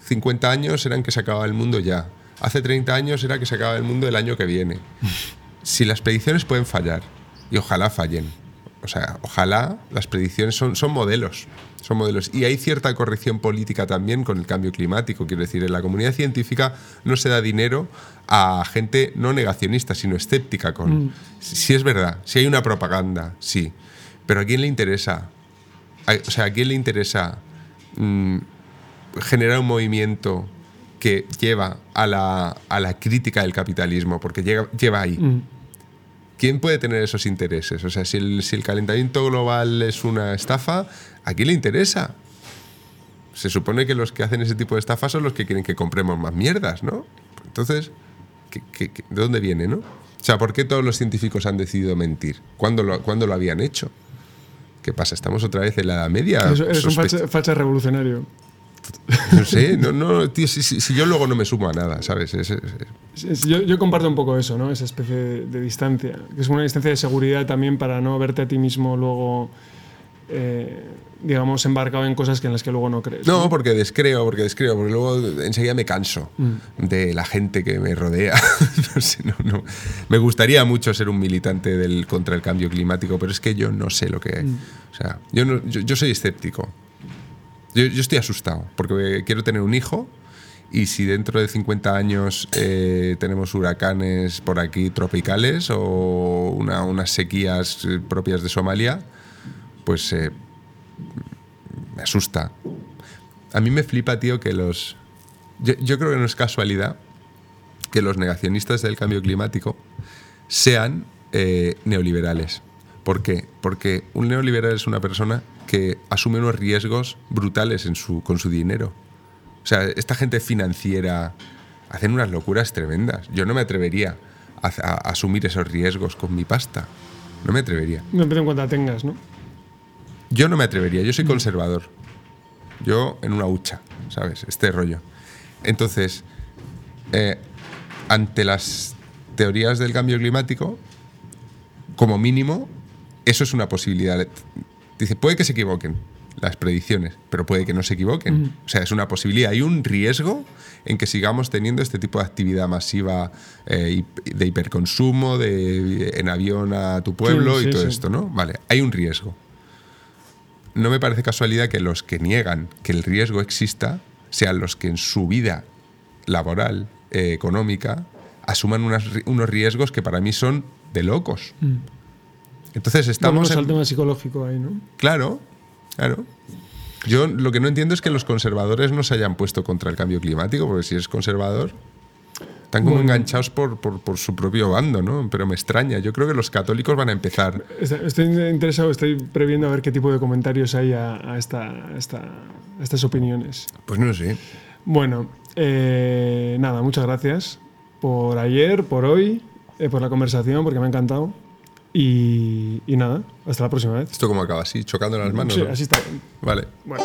50 años eran que se acababa el mundo ya. Hace 30 años era que se acababa el mundo el año que viene. Si las predicciones pueden fallar, y ojalá fallen. O sea, ojalá las predicciones son, son modelos. Son modelos. Y hay cierta corrección política también con el cambio climático. Quiero decir, en la comunidad científica no se da dinero a gente no negacionista, sino escéptica con. Si si es verdad, si hay una propaganda, sí. Pero ¿a quién le interesa? A- O sea, ¿a quién le interesa mm, generar un movimiento que lleva a la, a la crítica del capitalismo? Porque llega- lleva ahí. Mm. ¿Quién puede tener esos intereses? O sea, si el, si el calentamiento global es una estafa, ¿a quién le interesa? Se supone que los que hacen ese tipo de estafas son los que quieren que compremos más mierdas, ¿no? Entonces, ¿qué- qué- qué- de dónde viene, no? O sea, ¿por qué todos los científicos han decidido mentir? ¿Cuándo lo, cuándo lo habían hecho? ¿Qué pasa? ¿Estamos otra vez en la Edad Media? Eres un facha revolucionario. No sé, no, no, tío, si, si- si yo luego no me sumo a nada, ¿sabes? Es- es- Es- es- Yo, yo comparto un poco eso, ¿no? Esa especie de, de distancia. Que es una distancia de seguridad también para no verte a ti mismo luego, eh, digamos, embarcado en cosas que en las que luego no crees. No, porque descreo, porque descreo, porque luego enseguida me canso Mm. de la gente que me rodea. no sé, no, no. Me gustaría mucho ser un militante del, contra el cambio climático, pero es que yo no sé lo que. Mm. O sea, yo, no- yo, yo soy escéptico. Yo, yo estoy asustado, porque quiero tener un hijo. Y si dentro de 50 años eh, tenemos huracanes por aquí tropicales o una- unas sequías eh, propias de Somalia, pues eh, me asusta. A mí me flipa, tío, que los... Yo, creo que no es casualidad que los negacionistas del cambio climático sean eh, neoliberales. ¿Por qué? Porque un neoliberal es una persona que asume unos riesgos brutales en su, con su dinero. O sea, esta gente financiera hacen unas locuras tremendas. Yo no me atrevería a, a asumir esos riesgos con mi pasta. No me atrevería. No en cuenta tengas, ¿no? Yo no me atrevería, yo soy conservador. Yo en una hucha, ¿sabes? Este rollo. Entonces, eh, ante las teorías del cambio climático, como mínimo, eso es una posibilidad. Dice, puede que se equivoquen las predicciones, pero puede que no se equivoquen. O sea, es una posibilidad. Hay un riesgo en que sigamos teniendo este tipo de actividad masiva eh, de hiperconsumo, de en avión a tu pueblo Sí, y sí, todo sí. esto, ¿no? Vale, hay un riesgo. No me parece casualidad que los que niegan que el riesgo exista sean los que en su vida laboral, eh, económica, asuman unas unos riesgos que para mí son de locos. Entonces estamos Volvemos en- al tema psicológico ahí, ¿no? Claro, claro. Yo lo que no entiendo es que los conservadores no se hayan puesto contra el cambio climático, porque si eres conservador, están como Bueno. enganchados por, por- por su propio bando, ¿no? Pero me extraña. Yo creo que los católicos van a empezar. Estoy interesado, estoy previendo a ver qué tipo de comentarios hay a, a esta, a esta- a estas opiniones. Pues no sé. Bueno, eh, nada, muchas gracias por ayer, por hoy, eh, por la conversación, porque me ha encantado. Y, y nada, hasta la próxima vez. Esto como acaba así, chocando las manos. Sí, ¿no? así está. Vale. Bueno.